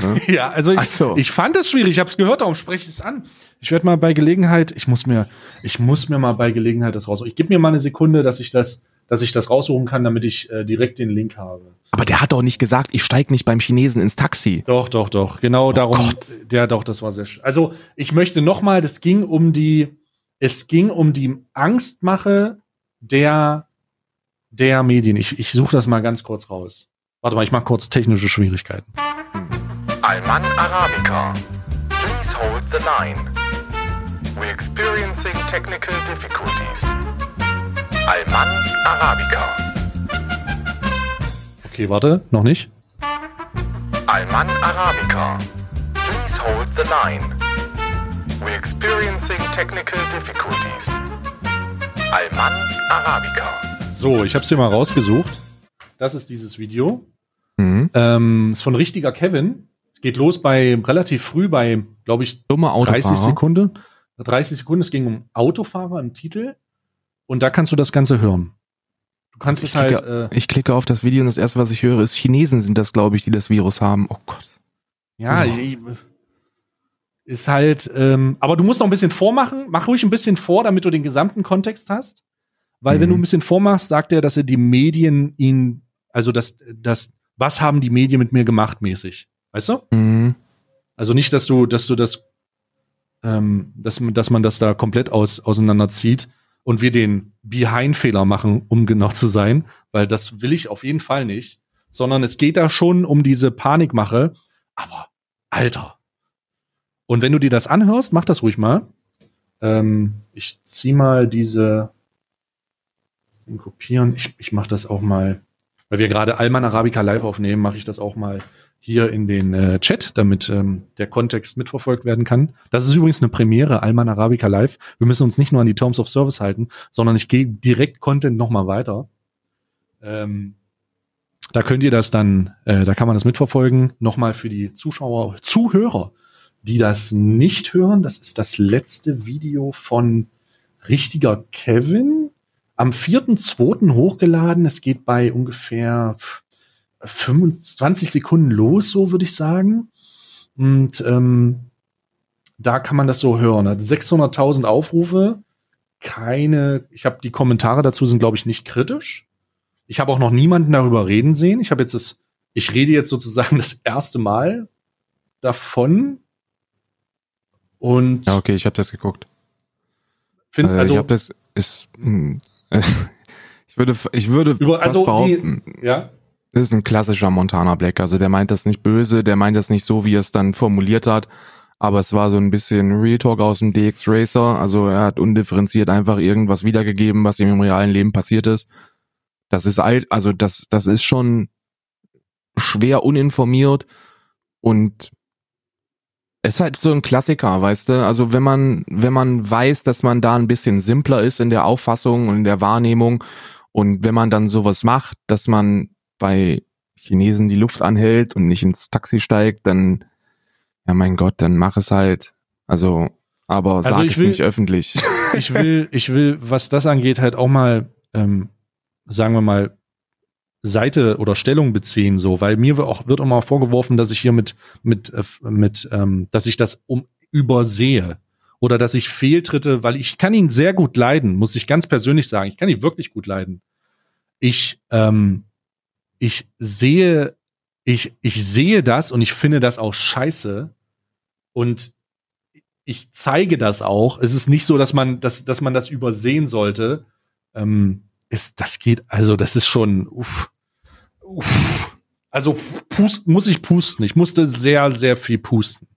Ne? Ja, also ich, so. ich fand es schwierig. Ich habe es gehört, darum spreche ich es an. Ich werde mal bei Gelegenheit, ich muss mir, ich muss mir mal bei Gelegenheit das raussuchen. Ich gib mir mal eine Sekunde, dass ich das, dass ich das raussuchen kann, damit ich äh, direkt den Link habe. Aber der hat doch nicht gesagt, ich steig nicht beim Chinesen ins Taxi. Doch, doch, doch. Genau darum. Oh Gott. Der, doch, das war sehr schön. Also ich möchte noch mal, das ging um die, es ging um die Angstmache der, der Medien. Ich, ich suche das mal ganz kurz raus. Warte mal, ich mache kurz technische Schwierigkeiten. Alman Arabica. Please hold the line. We're experiencing technical difficulties. Alman Arabica. Okay, warte, noch nicht. Alman Arabica. Please hold the line. We're experiencing technical difficulties. Alman Arabica. So, ich habe es hier mal rausgesucht. Das ist dieses Video. Mhm. Ähm, ist von richtiger Kevin. Es geht los bei relativ früh bei, glaube ich, Dummer 30 Autofahrer. Sekunden. 30 Sekunden. Es ging um Autofahrer im Titel. Und da kannst du das Ganze hören. Du kannst Ich es halt. klicke, Äh, ich klicke auf das Video und das erste, was ich höre, ist Chinesen sind das, glaube ich, die das Virus haben. Oh Gott. ja, Oh. ich, ist halt. Ähm, aber du musst noch ein bisschen vormachen. Mach ruhig ein bisschen vor, damit du den gesamten Kontext hast. Weil wenn Mhm. du ein bisschen vormachst, sagt er, dass er die Medien ihn, also das, das, was haben die Medien mit mir gemacht, mäßig. Weißt du? Mhm. Also nicht, dass du, dass du das, ähm, dass, dass man das da komplett aus, auseinanderzieht und wir den Behind-Fehler machen, um genau zu sein, weil das will ich auf jeden Fall nicht, sondern es geht da schon um diese Panikmache. Aber, Alter. Und wenn du dir das anhörst, mach das ruhig mal. Ähm, ich zieh mal diese kopieren. Ich, ich mache das auch mal, weil wir gerade Alman Arabica live aufnehmen, mache ich das auch mal hier in den äh, Chat, damit ähm, der Kontext mitverfolgt werden kann. Das ist übrigens eine Premiere, Alman Arabica live. Wir müssen uns nicht nur an die Terms of Service halten, sondern ich gehe direkt Content nochmal weiter. Ähm, da könnt ihr das dann, äh, da kann man das mitverfolgen. Nochmal für die Zuschauer, Zuhörer, die das nicht hören. Das ist das letzte Video von richtiger Kevin. Am 4.2. hochgeladen. Es geht bei ungefähr 25 Sekunden los, so würde ich sagen. Und ähm, da kann man das so hören. Hat 600.000 Aufrufe. Keine, ich habe die Kommentare dazu sind, glaube ich, nicht kritisch. Ich habe auch noch niemanden darüber reden sehen. Ich habe jetzt das, ich rede jetzt sozusagen das erste Mal davon. Und Ja, okay, ich habe das geguckt. finde Äh, also, ich habe das ist hm, ich würde ich würde Über- also die- behaupten, ja, das ist ein klassischer Montana Black. Also der meint das nicht böse, der meint das nicht so, wie er es dann formuliert hat. Aber es war so ein bisschen Real Talk aus dem DX Racer. Also er hat undifferenziert einfach irgendwas wiedergegeben, was ihm im realen Leben passiert ist. Das ist alt, also das, das ist schon schwer uninformiert und es ist halt so ein Klassiker, weißt du? Also wenn man, wenn man weiß, dass man da ein bisschen simpler ist in der Auffassung und in der Wahrnehmung und wenn man dann sowas macht, dass man bei Chinesen die Luft anhält und nicht ins Taxi steigt, dann, ja mein Gott, dann mach es halt. Also, aber sag Also ich es will- nicht öffentlich. ich will, ich will, was das angeht, halt auch mal, ähm, sagen wir mal, Seite oder Stellung beziehen, so, weil mir wird auch, wird immer vorgeworfen, dass ich hier mit, mit, äh, mit, ähm, dass ich das um übersehe. oder dass ich Fehltritte, weil ich kann ihn sehr gut leiden, muss ich ganz persönlich sagen. Ich kann ihn wirklich gut leiden. Ich, ähm, ich sehe, ich, ich sehe das und ich finde das auch scheiße. Und ich zeige das auch. Es ist nicht so, dass man, dass, dass man das übersehen sollte. Ähm, ist, das geht, also das ist schon, uff, uff. Also pust, muss ich pusten. Ich musste sehr, sehr viel pusten,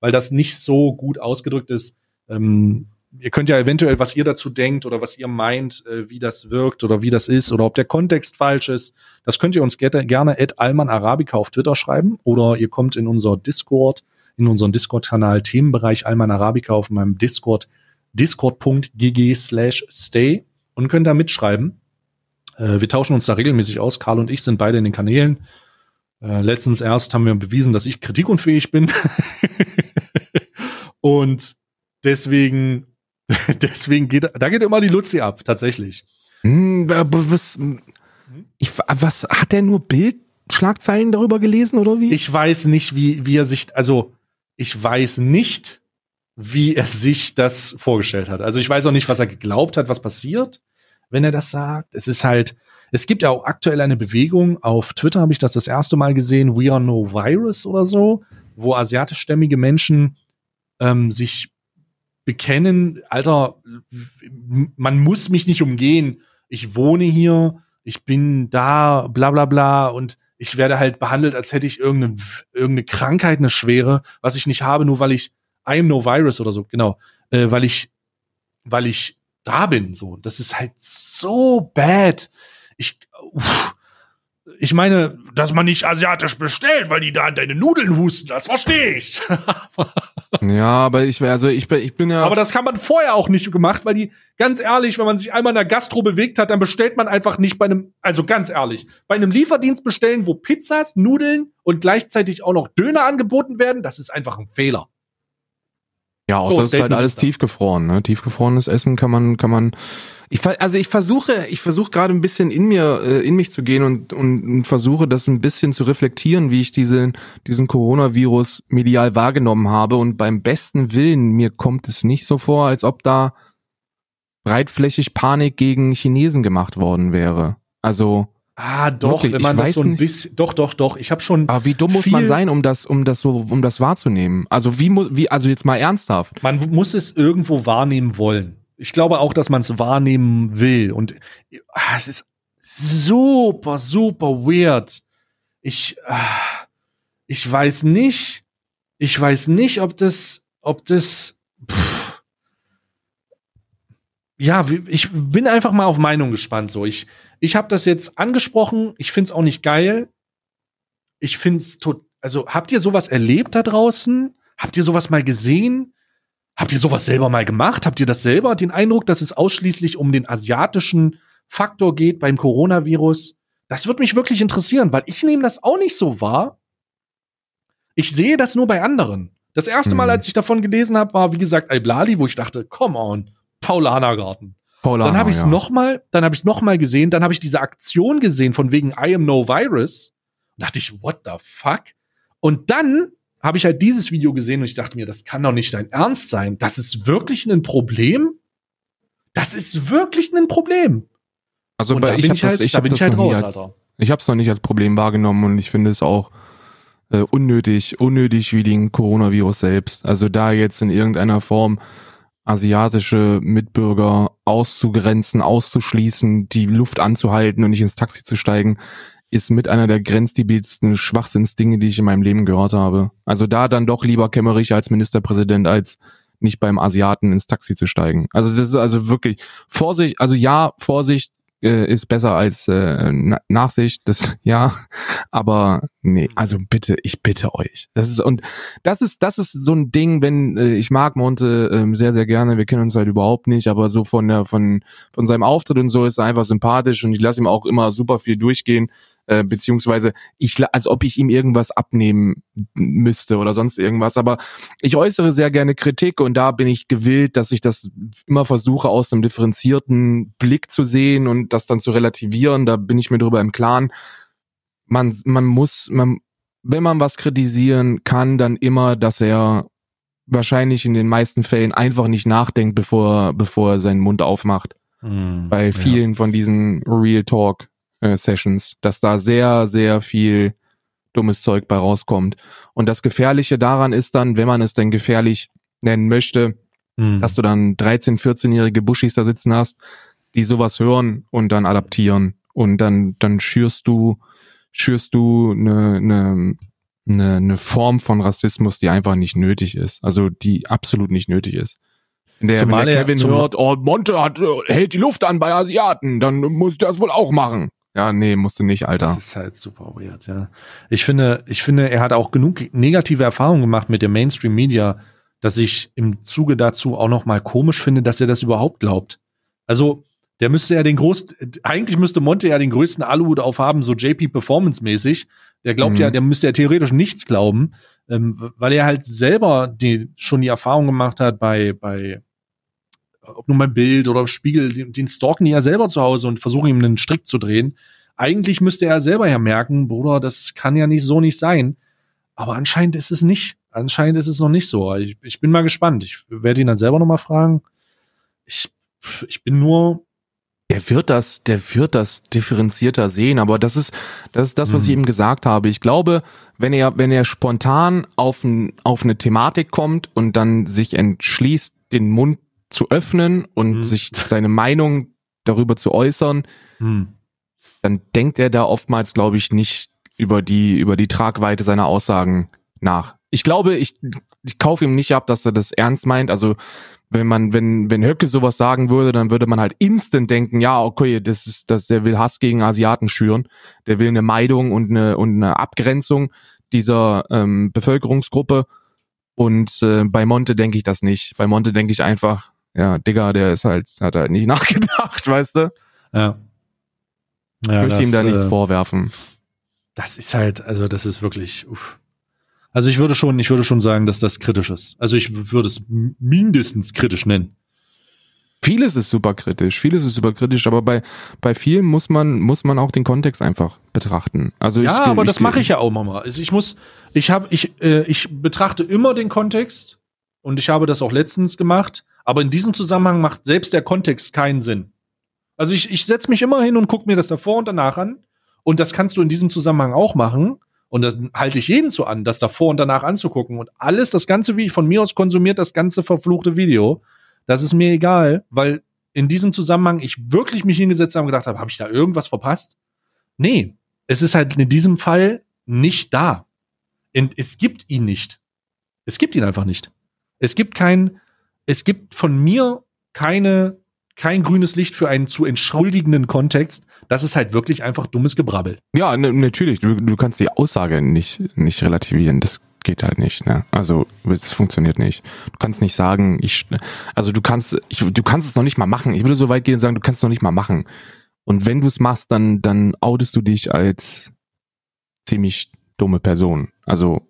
weil das nicht so gut ausgedrückt ist. Ähm, ihr könnt ja eventuell, was ihr dazu denkt oder was ihr meint, äh, wie das wirkt oder wie das ist oder ob der Kontext falsch ist. Das könnt ihr uns gerne at Alman Arabica auf Twitter schreiben oder ihr kommt in unser Discord, in unseren Discord-Kanal Themenbereich Alman Arabica auf meinem Discord discord.gg slash stay und könnt da mitschreiben. Äh, wir tauschen uns da regelmäßig aus. Karl und ich sind beide in den Kanälen. Äh, letztens erst haben wir bewiesen, dass ich kritikunfähig bin. und deswegen Deswegen geht, da geht immer die Luzi ab, tatsächlich. Hm, was, ich, was, hat er nur Bildschlagzeilen darüber gelesen oder wie? Ich weiß nicht, wie, wie er sich, also, ich weiß nicht, wie er sich das vorgestellt hat. Also ich weiß auch nicht, was er geglaubt hat, was passiert, wenn er das sagt. Es ist halt, es gibt ja auch aktuell eine Bewegung, auf Twitter habe ich das das erste Mal gesehen, We Are No Virus oder so, wo asiatischstämmige Menschen ähm, sich bekennen, Alter, man muss mich nicht umgehen. Ich wohne hier, ich bin da, bla bla bla und ich werde halt behandelt, als hätte ich irgendeine, irgendeine Krankheit, eine schwere, was ich nicht habe, nur weil ich I am no virus oder so, genau, äh, weil ich, weil ich da bin, so. Das ist halt so bad. Ich, uff, ich meine, dass man nicht asiatisch bestellt, weil die da an deine Nudeln husten, das verstehe ich. ja, aber ich wäre, also ich bin, ich bin ja. Aber das kann man vorher auch nicht gemacht, weil die, ganz ehrlich, wenn man sich einmal in der Gastro bewegt hat, dann bestellt man einfach nicht bei einem, also ganz ehrlich, bei einem Lieferdienst bestellen, wo Pizzas, Nudeln und gleichzeitig auch noch Döner angeboten werden, das ist einfach ein Fehler. Ja, außer so, es ist halt alles tiefgefroren, ne? Tiefgefrorenes Essen kann man, kann man ich, also ich versuche, ich versuche gerade ein bisschen in mir, äh, in mich zu gehen und, und, und versuche das ein bisschen zu reflektieren, wie ich diesen, diesen Coronavirus medial wahrgenommen habe. Und beim besten Willen, mir kommt es nicht so vor, als ob da breitflächig Panik gegen Chinesen gemacht worden wäre. Also Ah, doch, wirklich, wenn man das so ein bisschen, doch, doch, doch. Ich habe schon. Aber wie dumm muss man sein, um das, um das so, um das wahrzunehmen? Also wie muss, wie, also jetzt mal ernsthaft. Man muss es irgendwo wahrnehmen wollen. Ich glaube auch, dass man es wahrnehmen will. Und ah, es ist super, super weird. Ich, ah, ich weiß nicht, ich weiß nicht, ob das, ob das, pff. Ja, ich bin einfach mal auf Meinung gespannt. So, ich, ich habe das jetzt angesprochen. Ich find's auch nicht geil. Ich find's tot. Also, habt ihr sowas erlebt da draußen? Habt ihr sowas mal gesehen? Habt ihr sowas selber mal gemacht? Habt ihr das selber den Eindruck, dass es ausschließlich um den asiatischen Faktor geht beim Coronavirus? Das würde mich wirklich interessieren, weil ich nehme das auch nicht so wahr. Ich sehe das nur bei anderen. Das erste Mal, hm. als ich davon gelesen habe, war, wie gesagt, Al-Blali, wo ich dachte, come on, Paulanergarten. Paulaner, dann habe ich es ja. noch mal, dann habe ich es noch mal gesehen, dann habe ich diese Aktion gesehen von wegen I am no virus. Und dachte ich, what the fuck? Und dann habe ich halt dieses Video gesehen und ich dachte mir, das kann doch nicht dein Ernst sein. Das ist wirklich ein Problem? Das ist wirklich ein Problem. Also und bei, ich, ich halt, ich da bin ich halt raus, als, Alter. Ich habe es noch nicht als Problem wahrgenommen und ich finde es auch äh, unnötig, unnötig wie den Coronavirus selbst. Also da jetzt in irgendeiner Form asiatische Mitbürger auszugrenzen, auszuschließen, die Luft anzuhalten und nicht ins Taxi zu steigen, ist mit einer der grenzdebilsten Schwachsinnsdinge, die ich in meinem Leben gehört habe. Also da dann doch lieber Kemmerich als Ministerpräsident als nicht beim Asiaten ins Taxi zu steigen. Also das ist also wirklich Vorsicht, also ja, Vorsicht äh, ist besser als äh, Nachsicht, das ja, aber nee, also bitte, ich bitte euch. Das ist und das ist das ist so ein Ding, wenn äh, ich mag Monte äh, sehr sehr gerne, wir kennen uns halt überhaupt nicht, aber so von der von von seinem Auftritt und so ist er einfach sympathisch und ich lasse ihm auch immer super viel durchgehen äh, beziehungsweise ich, als ob ich ihm irgendwas abnehmen müsste oder sonst irgendwas. Aber ich äußere sehr gerne Kritik und da bin ich gewillt, dass ich das immer versuche, aus einem differenzierten Blick zu sehen und das dann zu relativieren. Da bin ich mir darüber im Klaren. Man, man muss, man, wenn man was kritisieren kann, dann immer, dass er wahrscheinlich in den meisten Fällen einfach nicht nachdenkt, bevor, bevor er seinen Mund aufmacht. Hm, Bei ja. vielen von diesen Real Talk äh, Sessions, dass da sehr, sehr viel dummes Zeug bei rauskommt. Und das Gefährliche daran ist dann, wenn man es denn gefährlich nennen möchte, Hm. dass du dann 13-, 14-jährige Buschis da sitzen hast, die sowas hören und dann adaptieren. Und dann, dann schürst du, schürst du eine, eine, eine, eine Form von Rassismus, die einfach nicht nötig ist. Also die absolut nicht nötig ist. In der, Zumal wenn der er- Kevin hört, oh, Monte hat, äh, hält die Luft an bei Asiaten, dann musst du das wohl auch machen. Ja, nee, musst du nicht, Alter. Das ist halt super weird, ja. Ich finde, ich finde, er hat auch genug negative Erfahrungen gemacht mit der Mainstream Media, dass ich im Zuge dazu auch noch mal komisch finde, dass er das überhaupt glaubt. Also, der müsste ja den groß, eigentlich müsste Monte ja den größten Aluhut aufhaben, so JP Performance mäßig. Der glaubt Mhm. ja, der müsste ja theoretisch nichts glauben, ähm, weil er halt selber die, schon die Erfahrung gemacht hat bei, bei, ob nun mal Bild oder Spiegel, den, den stalken die ja selber zu Hause und versuchen ihm einen Strick zu drehen. Eigentlich müsste er selber ja merken, Bruder, das kann ja nicht so nicht sein. Aber anscheinend ist es nicht. Anscheinend ist es noch nicht so. Ich, ich bin mal gespannt. Ich werde ihn dann selber noch mal fragen. Ich, ich bin nur, Der wird das, der wird das differenzierter sehen, aber das ist, das ist das, was ich Hm. eben gesagt habe. Ich glaube, wenn er, wenn er spontan auf, ein, auf eine Thematik kommt und dann sich entschließt, den Mund zu öffnen und Hm. sich seine Meinung darüber zu äußern, hm, dann denkt er da oftmals, glaube ich, nicht über die, über die Tragweite seiner Aussagen nach. Ich glaube, ich, ich kaufe ihm nicht ab, dass er das ernst meint. Also, wenn man, wenn, wenn Höcke sowas sagen würde, dann würde man halt instant denken, ja, okay, das ist, das, der will Hass gegen Asiaten schüren. Der will eine Meidung und eine, und eine Abgrenzung dieser ähm, Bevölkerungsgruppe. Und äh, bei Monte denke ich das nicht. Bei Monte denke ich einfach, ja, Digga, der ist halt, hat halt nicht nachgedacht, weißt du? ja. Ich ja möchte ihm da das, nichts äh, vorwerfen. Das ist halt, also das ist wirklich, uff. Also ich würde schon, ich würde schon sagen, dass das kritisch ist. Also ich würde es mindestens kritisch nennen. Vieles ist super kritisch, vieles ist super kritisch, aber bei, bei vielen muss man, muss man auch den Kontext einfach betrachten. Also ja, ich, aber das mache ich ja auch mal. Also ich muss, ich habe, ich, äh, ich betrachte immer den Kontext und ich habe das auch letztens gemacht. Aber in diesem Zusammenhang macht selbst der Kontext keinen Sinn. Also ich, ich setze mich immer hin und gucke mir das davor und danach an. Und das kannst du in diesem Zusammenhang auch machen. Und das halte ich jeden so an, das davor und danach anzugucken. Und alles, das Ganze, wie von mir aus konsumiert, das ganze verfluchte Video. Das ist mir egal, weil in diesem Zusammenhang ich wirklich mich hingesetzt habe und gedacht habe, habe ich da irgendwas verpasst? Nee, es ist halt in diesem Fall nicht da. Und es gibt ihn nicht. Es gibt ihn einfach nicht. Es gibt kein, es gibt von mir keine, kein grünes Licht für einen zu entschuldigenden Kontext. Das ist halt wirklich einfach dummes Gebrabbel. Ja, natürlich. Du, du kannst die Aussage nicht, nicht relativieren. Das geht halt nicht. Ne? Also es funktioniert nicht. Du kannst nicht sagen, ich, also du kannst, ich, du kannst es noch nicht mal machen. Ich würde so weit gehen und sagen, du kannst es noch nicht mal machen. Und wenn du es machst, dann, dann outest du dich als ziemlich dumme Person. Also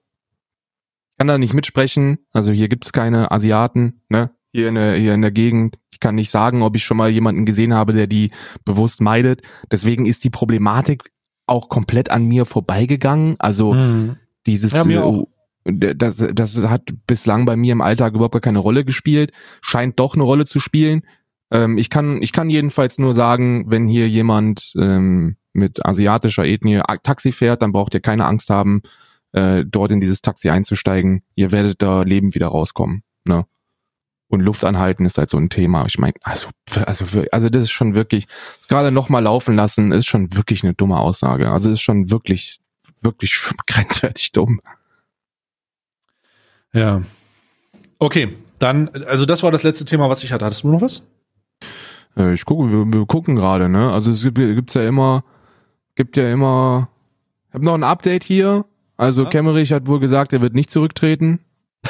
kann da nicht mitsprechen. Also hier gibt's keine Asiaten, ne? Hier in, der, hier in der Gegend. Ich kann nicht sagen, ob ich schon mal jemanden gesehen habe, der die bewusst meidet. Deswegen ist die Problematik auch komplett an mir vorbeigegangen. Also dieses, Ja, äh, das, das hat bislang bei mir im Alltag überhaupt gar keine Rolle gespielt, scheint doch eine Rolle zu spielen. Ähm, ich kann, ich kann jedenfalls nur sagen, wenn hier jemand ähm, mit asiatischer Ethnie Taxi fährt, dann braucht ihr keine Angst haben, äh, dort in dieses Taxi einzusteigen. Ihr werdet da lebend wieder rauskommen. Ne? Und Luft anhalten ist halt so ein Thema. Ich meine, also, also, also das ist schon wirklich, gerade nochmal laufen lassen, ist schon wirklich eine dumme Aussage. Also ist schon wirklich, wirklich grenzwertig dumm. Ja. Okay, dann, also das war das letzte Thema, was ich hatte. Hattest du noch was? Äh, ich gucke, wir, wir gucken gerade, ne? Also es gibt, gibt's ja immer, gibt ja immer. Ich habe noch ein Update hier. Also Ja. Kemmerich hat wohl gesagt, er wird nicht zurücktreten.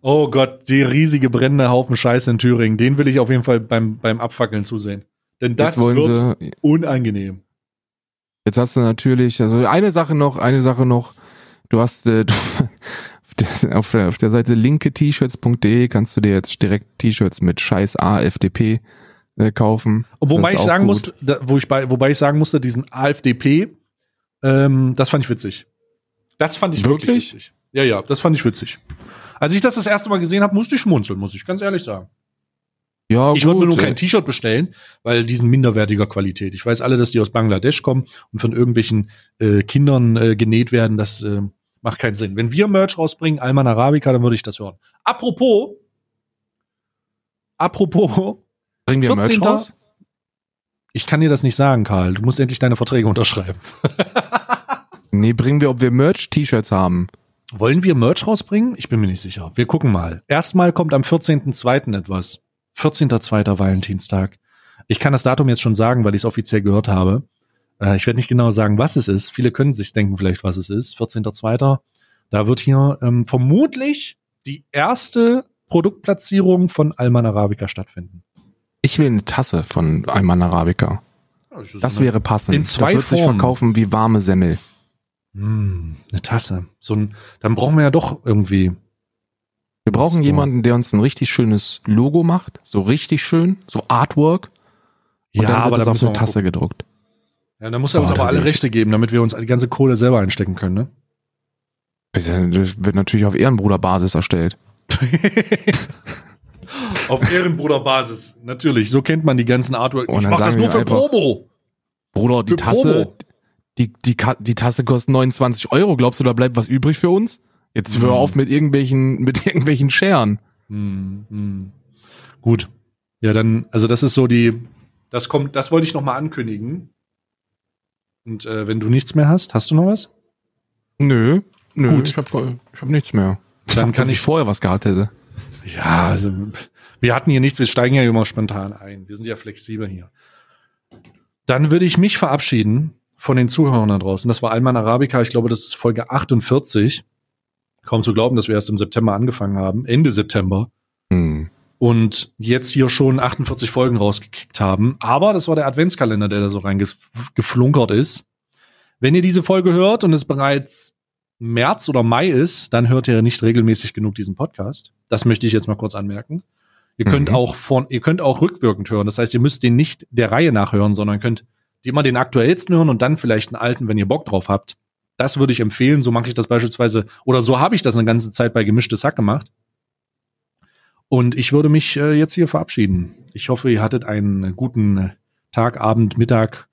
Oh Gott, die riesige brennende Haufen Scheiße in Thüringen. Den will ich auf jeden Fall beim, beim Abfackeln zusehen. Denn das wird sie. unangenehm. Jetzt hast du natürlich, also eine Sache noch, eine Sache noch. Du hast äh, du, auf, der, auf der Seite linke-t-shirts.de kannst du dir jetzt direkt T-Shirts mit Scheiß AFDP äh, kaufen. Wobei ich sagen gut. musste, da, wo ich bei, wobei ich sagen musste, diesen AfDP, ähm, das fand ich witzig. Das fand ich wirklich, Wirklich? witzig. Ja, ja, das fand ich witzig. Als ich das das erste Mal gesehen habe, musste ich schmunzeln, muss ich ganz ehrlich sagen. Ja, Ich wollte mir nur kein T-Shirt bestellen, weil die sind minderwertiger Qualität. Ich weiß alle, dass die aus Bangladesch kommen und von irgendwelchen äh, Kindern äh, genäht werden. Das äh, macht keinen Sinn. Wenn wir Merch rausbringen, Alman Arabica, dann würde ich das hören. Apropos, apropos, Bringen wir Merch 14. raus? Ich kann dir das nicht sagen, Karl. Du musst endlich deine Verträge unterschreiben. Nee, bringen wir, ob wir Merch-T-Shirts haben. Wollen wir Merch rausbringen? Ich bin mir nicht sicher. Wir gucken mal. Erstmal kommt am 14.02. etwas. 14.02. Valentinstag. Ich kann das Datum jetzt schon sagen, weil ich es offiziell gehört habe. Äh, ich werde nicht genau sagen, was es ist. Viele können sich denken vielleicht, was es ist. 14.02. Da wird hier ähm, vermutlich die erste Produktplatzierung von Alman Arabica stattfinden. Ich will eine Tasse von Alman Arabica. Das wäre passend. In zwei das wird sich Formen. verkaufen wie warme Semmel. Hm, eine Tasse. So ein, dann brauchen wir ja doch irgendwie. Wir brauchen jemanden, der uns ein richtig schönes Logo macht. So richtig schön. So Artwork. Und dann wird das da auf eine Tasse gedruckt. Ja, da muss er uns aber alle Rechte geben, damit wir uns die ganze Kohle selber einstecken können, ne? Das wird natürlich auf Ehrenbruderbasis erstellt. Auf Ehrenbruderbasis, natürlich. So kennt man die ganzen Artwork. Und ich dann mach das nur für einfach- Promo. Bruder, die Für Tasse, Promo. die, die, die Tasse kostet 29 Euro. Glaubst du, da bleibt was übrig für uns? Jetzt hör Hm. auf mit irgendwelchen, mit irgendwelchen Scheren. Hm, hm. Gut. Ja, dann, also das ist so die, das kommt, das wollte ich noch mal ankündigen. Und äh, wenn du nichts mehr hast, hast du noch was? Nö, nö, Gut. ich hab, ich hab nichts mehr. Dann kann Als ich vorher was gehabt hätte. Ja, also wir hatten hier nichts, wir steigen ja immer spontan ein. Wir sind ja flexibel hier. Dann würde ich mich verabschieden von den Zuhörern da draußen. Das war Alman Arabica, ich glaube, das ist Folge 48. Kaum zu glauben, dass wir erst im September angefangen haben, Ende September. Hm. Und jetzt hier schon 48 Folgen rausgekickt haben. Aber das war der Adventskalender, der da so reingeflunkert ist. Wenn ihr diese Folge hört und es bereits März oder Mai ist, dann hört ihr nicht regelmäßig genug diesen Podcast. Das möchte ich jetzt mal kurz anmerken. Ihr könnt Mhm. auch von, ihr könnt auch rückwirkend hören. Das heißt, ihr müsst den nicht der Reihe nachhören, sondern könnt immer den aktuellsten hören und dann vielleicht einen alten, wenn ihr Bock drauf habt. Das würde ich empfehlen. So mache ich das beispielsweise, oder so habe ich das eine ganze Zeit bei Gemischtes Hack gemacht. Und ich würde mich äh, jetzt hier verabschieden. Ich hoffe, ihr hattet einen guten Tag, Abend, Mittag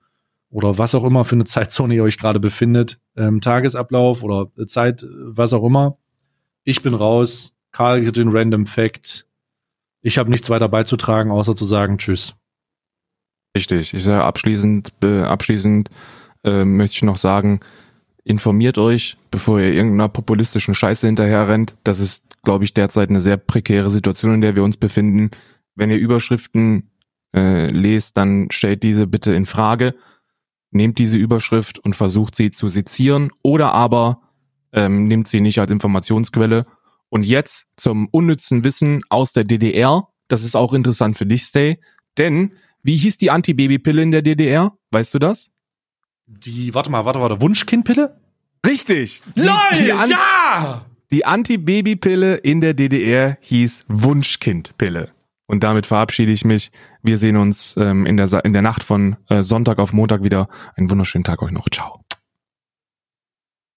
oder was auch immer für eine Zeitzone ihr euch gerade befindet. Ähm, Tagesablauf oder Zeit, was auch immer. Ich bin raus. Karl gibt den Random Fact. Ich habe nichts weiter beizutragen, außer zu sagen Tschüss. Richtig. Ich sage abschließend, abschließend äh, möchte ich noch sagen, informiert euch, bevor ihr irgendeiner populistischen Scheiße hinterher rennt. Das ist, glaube ich, derzeit eine sehr prekäre Situation, in der wir uns befinden. Wenn ihr Überschriften äh, lest, dann stellt diese bitte in Frage. Nehmt diese Überschrift und versucht sie zu sezieren oder aber ähm, nimmt sie nicht als Informationsquelle. Und jetzt zum unnützen Wissen aus der DDR. Das ist auch interessant für dich, Stay. Denn wie hieß die Antibabypille in der DDR? Weißt du das? Die, warte mal, warte, warte, Wunschkindpille? Richtig. Die, die, An ja! die Antibabypille in der DDR hieß Wunschkindpille. Und damit verabschiede ich mich. Wir sehen uns ähm, in, der, Sa- in der Nacht von äh, Sonntag auf Montag wieder. Einen wunderschönen Tag euch noch. Ciao.